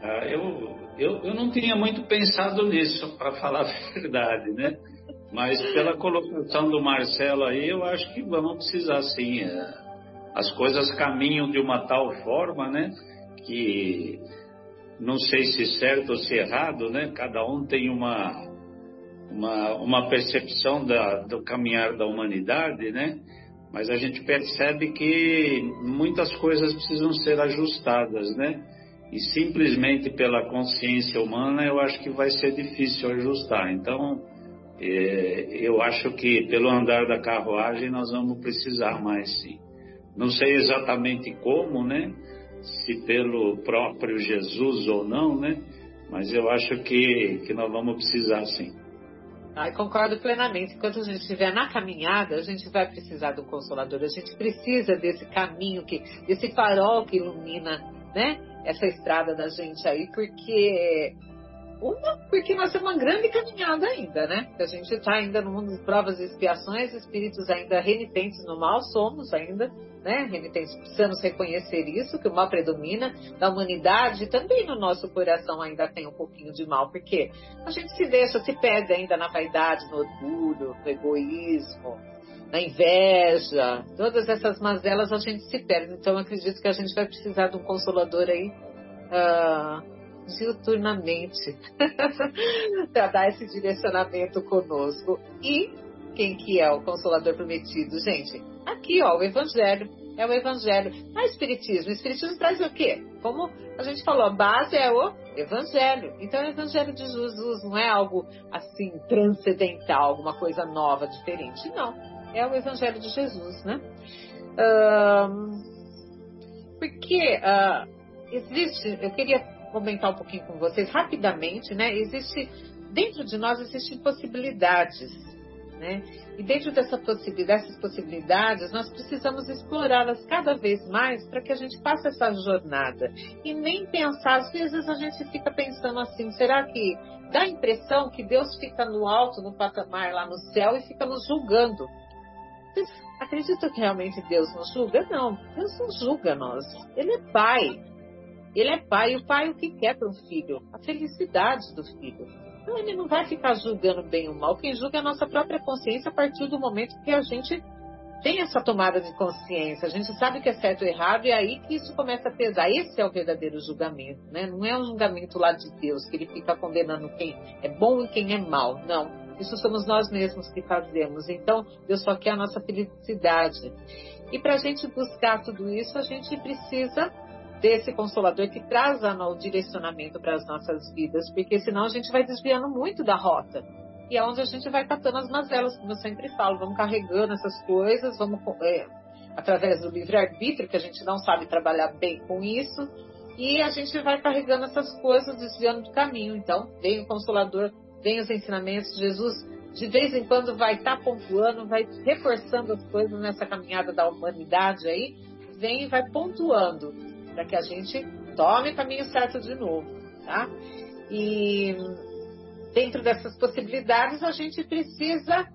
Ah, eu, eu, eu não tinha muito pensado nisso, para falar a verdade, né? Mas pela colocação do Marcelo aí, eu acho que vamos precisar sim. É, as coisas caminham de uma tal forma, né? Que não sei se certo ou se errado, né? Cada um tem uma uma, uma percepção da, do caminhar da humanidade, né? Mas a gente percebe que muitas coisas precisam ser ajustadas, né? E simplesmente pela consciência humana, eu acho que vai ser difícil ajustar. Então, é, eu acho que pelo andar da carruagem nós vamos precisar mais, sim. Não sei exatamente como, né? Se pelo próprio Jesus ou não, né? Mas eu acho que, que nós vamos precisar, sim. Ah, concordo plenamente. Enquanto a gente estiver na caminhada, a gente vai precisar do consolador. A gente precisa desse caminho, que, desse farol que ilumina né, essa estrada da gente aí, porque uma, porque nós temos uma grande caminhada ainda, né? A gente está ainda no mundo de provas e expiações, espíritos ainda renitentes no mal, somos ainda, né? Renitentes, precisamos reconhecer isso, que o mal predomina da humanidade, também no nosso coração ainda tem um pouquinho de mal, porque a gente se deixa, se perde ainda na vaidade, no orgulho, no egoísmo, na inveja, todas essas mazelas a gente se perde. Então acredito que a gente vai precisar de um consolador aí. Uh, diuturnamente para dar esse direcionamento conosco. E quem que é o Consolador Prometido? Gente, aqui ó, o Evangelho. É o Evangelho. A Espiritismo. O Espiritismo traz o quê? Como a gente falou, a base é o Evangelho. Então, o Evangelho de Jesus não é algo assim transcendental, alguma coisa nova, diferente. Não. É o Evangelho de Jesus, né? Um, porque uh, existe, eu queria comentar um pouquinho com vocês rapidamente, né? Existe dentro de nós existem possibilidades, né? E dentro dessa possi dessas possibilidades, nós precisamos explorá-las cada vez mais para que a gente faça essa jornada. E nem pensar, às vezes a gente fica pensando assim, será que dá a impressão que Deus fica no alto, no patamar lá no céu e fica nos julgando? Vocês acreditam que realmente Deus nos julga? Não, Deus não julga nós. Ele é Pai. Ele é pai, e o pai o que quer para o filho? A felicidade do filho. Então ele não vai ficar julgando bem ou mal. Quem julga é a nossa própria consciência a partir do momento que a gente tem essa tomada de consciência. A gente sabe que é certo ou errado e é aí que isso começa a pesar. Esse é o verdadeiro julgamento, né? Não é um julgamento lá de Deus, que ele fica condenando quem é bom e quem é mal. Não. Isso somos nós mesmos que fazemos. Então, Deus só quer a nossa felicidade. E para a gente buscar tudo isso, a gente precisa desse consolador que traz o direcionamento para as nossas vidas, porque senão a gente vai desviando muito da rota. E é onde a gente vai catando as mazelas, como eu sempre falo, vamos carregando essas coisas, vamos é, através do livre-arbítrio, que a gente não sabe trabalhar bem com isso, e a gente vai carregando essas coisas, desviando do caminho. Então, vem o Consolador, vem os ensinamentos, Jesus de vez em quando vai estar tá pontuando, vai reforçando as coisas nessa caminhada da humanidade aí, vem e vai pontuando para que a gente tome o caminho certo de novo, tá? E dentro dessas possibilidades a gente precisa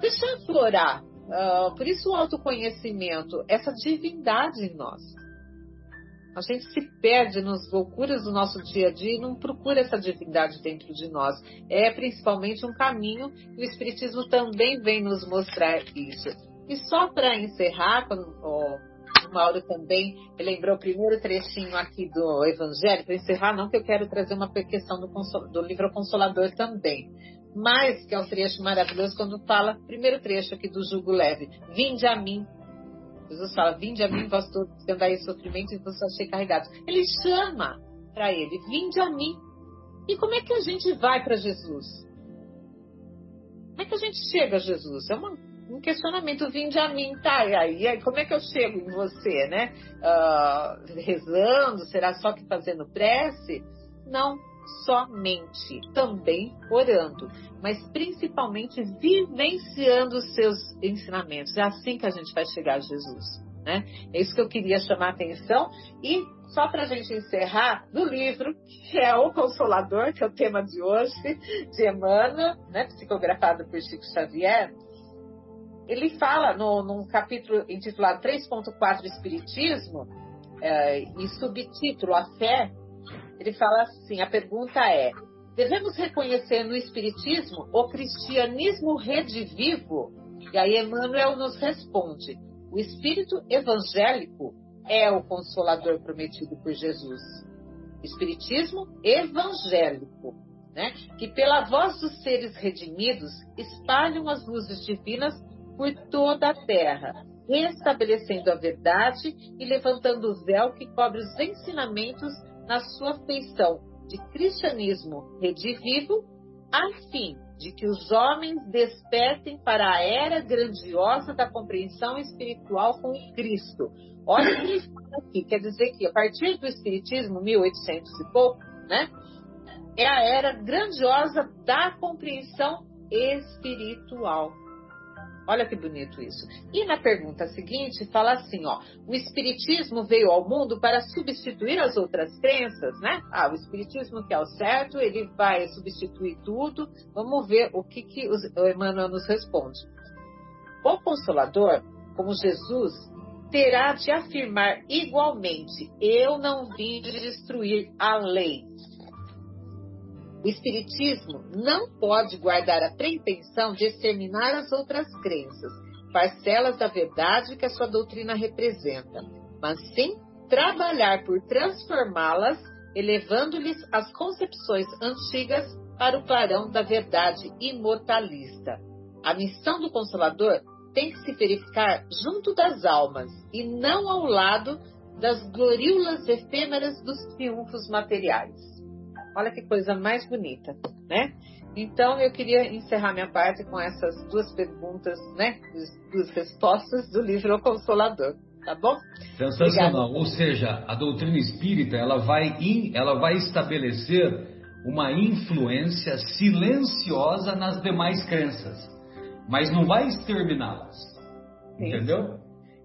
deixar aflorar. Uh, por isso o autoconhecimento, essa divindade em nós. A gente se perde nas loucuras do nosso dia a dia e não procura essa divindade dentro de nós. É principalmente um caminho e o Espiritismo também vem nos mostrar isso. E só para encerrar, quando, oh, Mauro também lembrou o primeiro trechinho aqui do Evangelho, para encerrar, não que eu quero trazer uma questão do, do livro Consolador também, mas que é um trecho maravilhoso quando fala, primeiro trecho aqui do Jugo Leve, vinde a mim. Jesus fala, vinde a mim, vós todos que andais em sofrimento e vos achei carregados. Ele chama para ele, vinde a mim. E como é que a gente vai para Jesus? Como é que a gente chega a Jesus? É uma questionamento vindo a mim, tá? E aí, aí, como é que eu chego em você, né? Uh, rezando? Será só que fazendo prece? Não, somente, também orando, mas principalmente vivenciando os seus ensinamentos. É assim que a gente vai chegar a Jesus, né? É isso que eu queria chamar a atenção e só para a gente encerrar, no livro, que é O Consolador, que é o tema de hoje, de Emmanuel, né, psicografado por Chico Xavier, ele fala no, num capítulo intitulado 3.4 Espiritismo, é, e subtítulo A Fé, ele fala assim: a pergunta é: devemos reconhecer no Espiritismo o cristianismo redivivo? E aí Emmanuel nos responde: o espírito evangélico é o consolador prometido por Jesus. Espiritismo evangélico, né? que pela voz dos seres redimidos espalham as luzes divinas por toda a terra, restabelecendo a verdade e levantando o véu que cobre os ensinamentos na sua feição de cristianismo redivivo, a fim de que os homens despertem para a era grandiosa da compreensão espiritual com Cristo. Olha o que ele fala aqui, quer dizer que a partir do Espiritismo, 1800 e pouco, né, é a era grandiosa da compreensão espiritual. Olha que bonito isso. E na pergunta seguinte fala assim, ó, o espiritismo veio ao mundo para substituir as outras crenças, né? Ah, o espiritismo que é o certo, ele vai substituir tudo. Vamos ver o que, que o Emmanuel nos responde. O Consolador, como Jesus, terá de afirmar igualmente: eu não vim destruir a lei, o Espiritismo não pode guardar a pretensão de exterminar as outras crenças, parcelas da verdade que a sua doutrina representa, mas sim trabalhar por transformá-las, elevando-lhes as concepções antigas para o clarão da verdade imortalista. A missão do Consolador tem que se verificar junto das almas e não ao lado das gloríolas efêmeras dos triunfos materiais. Olha que coisa mais bonita, né? Então eu queria encerrar minha parte com essas duas perguntas, né? Duas respostas do livro O Consolador, tá bom? Sensacional. Obrigada. Ou seja, a doutrina espírita ela vai, in, ela vai estabelecer uma influência silenciosa nas demais crenças, mas não vai exterminá-las. Entendeu?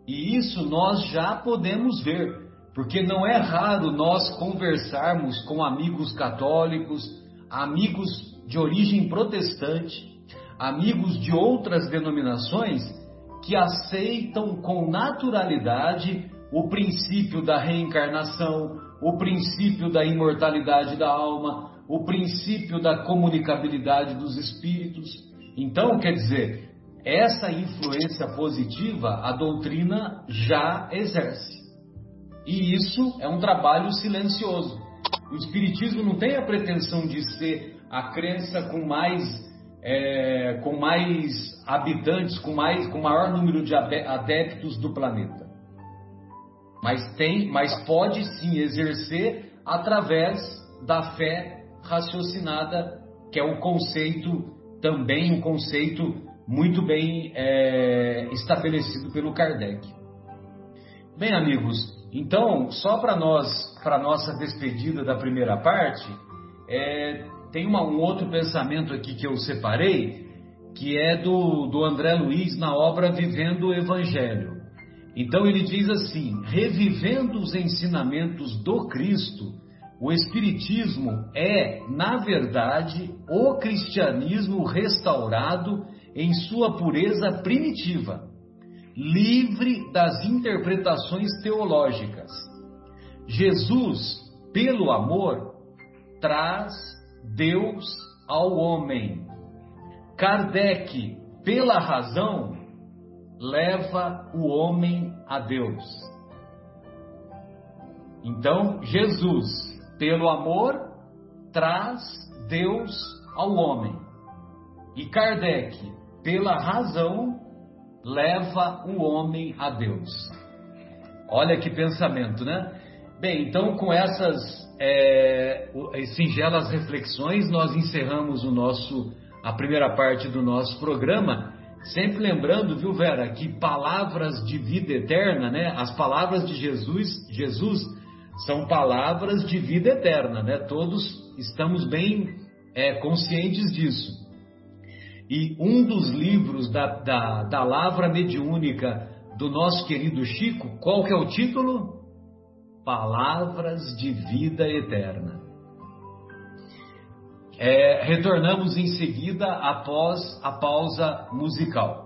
E isso nós já podemos ver. Porque não é raro nós conversarmos com amigos católicos, amigos de origem protestante, amigos de outras denominações que aceitam com naturalidade o princípio da reencarnação, o princípio da imortalidade da alma, o princípio da comunicabilidade dos espíritos. Então, quer dizer, essa influência positiva a doutrina já exerce. E isso é um trabalho silencioso. O Espiritismo não tem a pretensão de ser a crença com mais, é, com mais habitantes, com, mais, com maior número de adeptos do planeta. Mas tem, mas pode sim exercer através da fé raciocinada, que é um conceito também um conceito muito bem é, estabelecido pelo Kardec. Bem, amigos, então, só para nós, para nossa despedida da primeira parte, é, tem uma, um outro pensamento aqui que eu separei, que é do, do André Luiz na obra Vivendo o Evangelho. Então ele diz assim: revivendo os ensinamentos do Cristo, o Espiritismo é, na verdade, o cristianismo restaurado em sua pureza primitiva livre das interpretações teológicas. Jesus, pelo amor, traz Deus ao homem. Kardec, pela razão, leva o homem a Deus. Então, Jesus, pelo amor, traz Deus ao homem. E Kardec, pela razão, leva o homem a Deus. Olha que pensamento, né? Bem, então com essas é, singelas reflexões, nós encerramos o nosso, a primeira parte do nosso programa. Sempre lembrando, viu, Vera, que palavras de vida eterna, né? As palavras de Jesus, Jesus são palavras de vida eterna, né? Todos estamos bem é, conscientes disso. E um dos livros da, da, da Lavra Mediúnica do nosso querido Chico, qual que é o título? Palavras de Vida Eterna. É, retornamos em seguida após a pausa musical.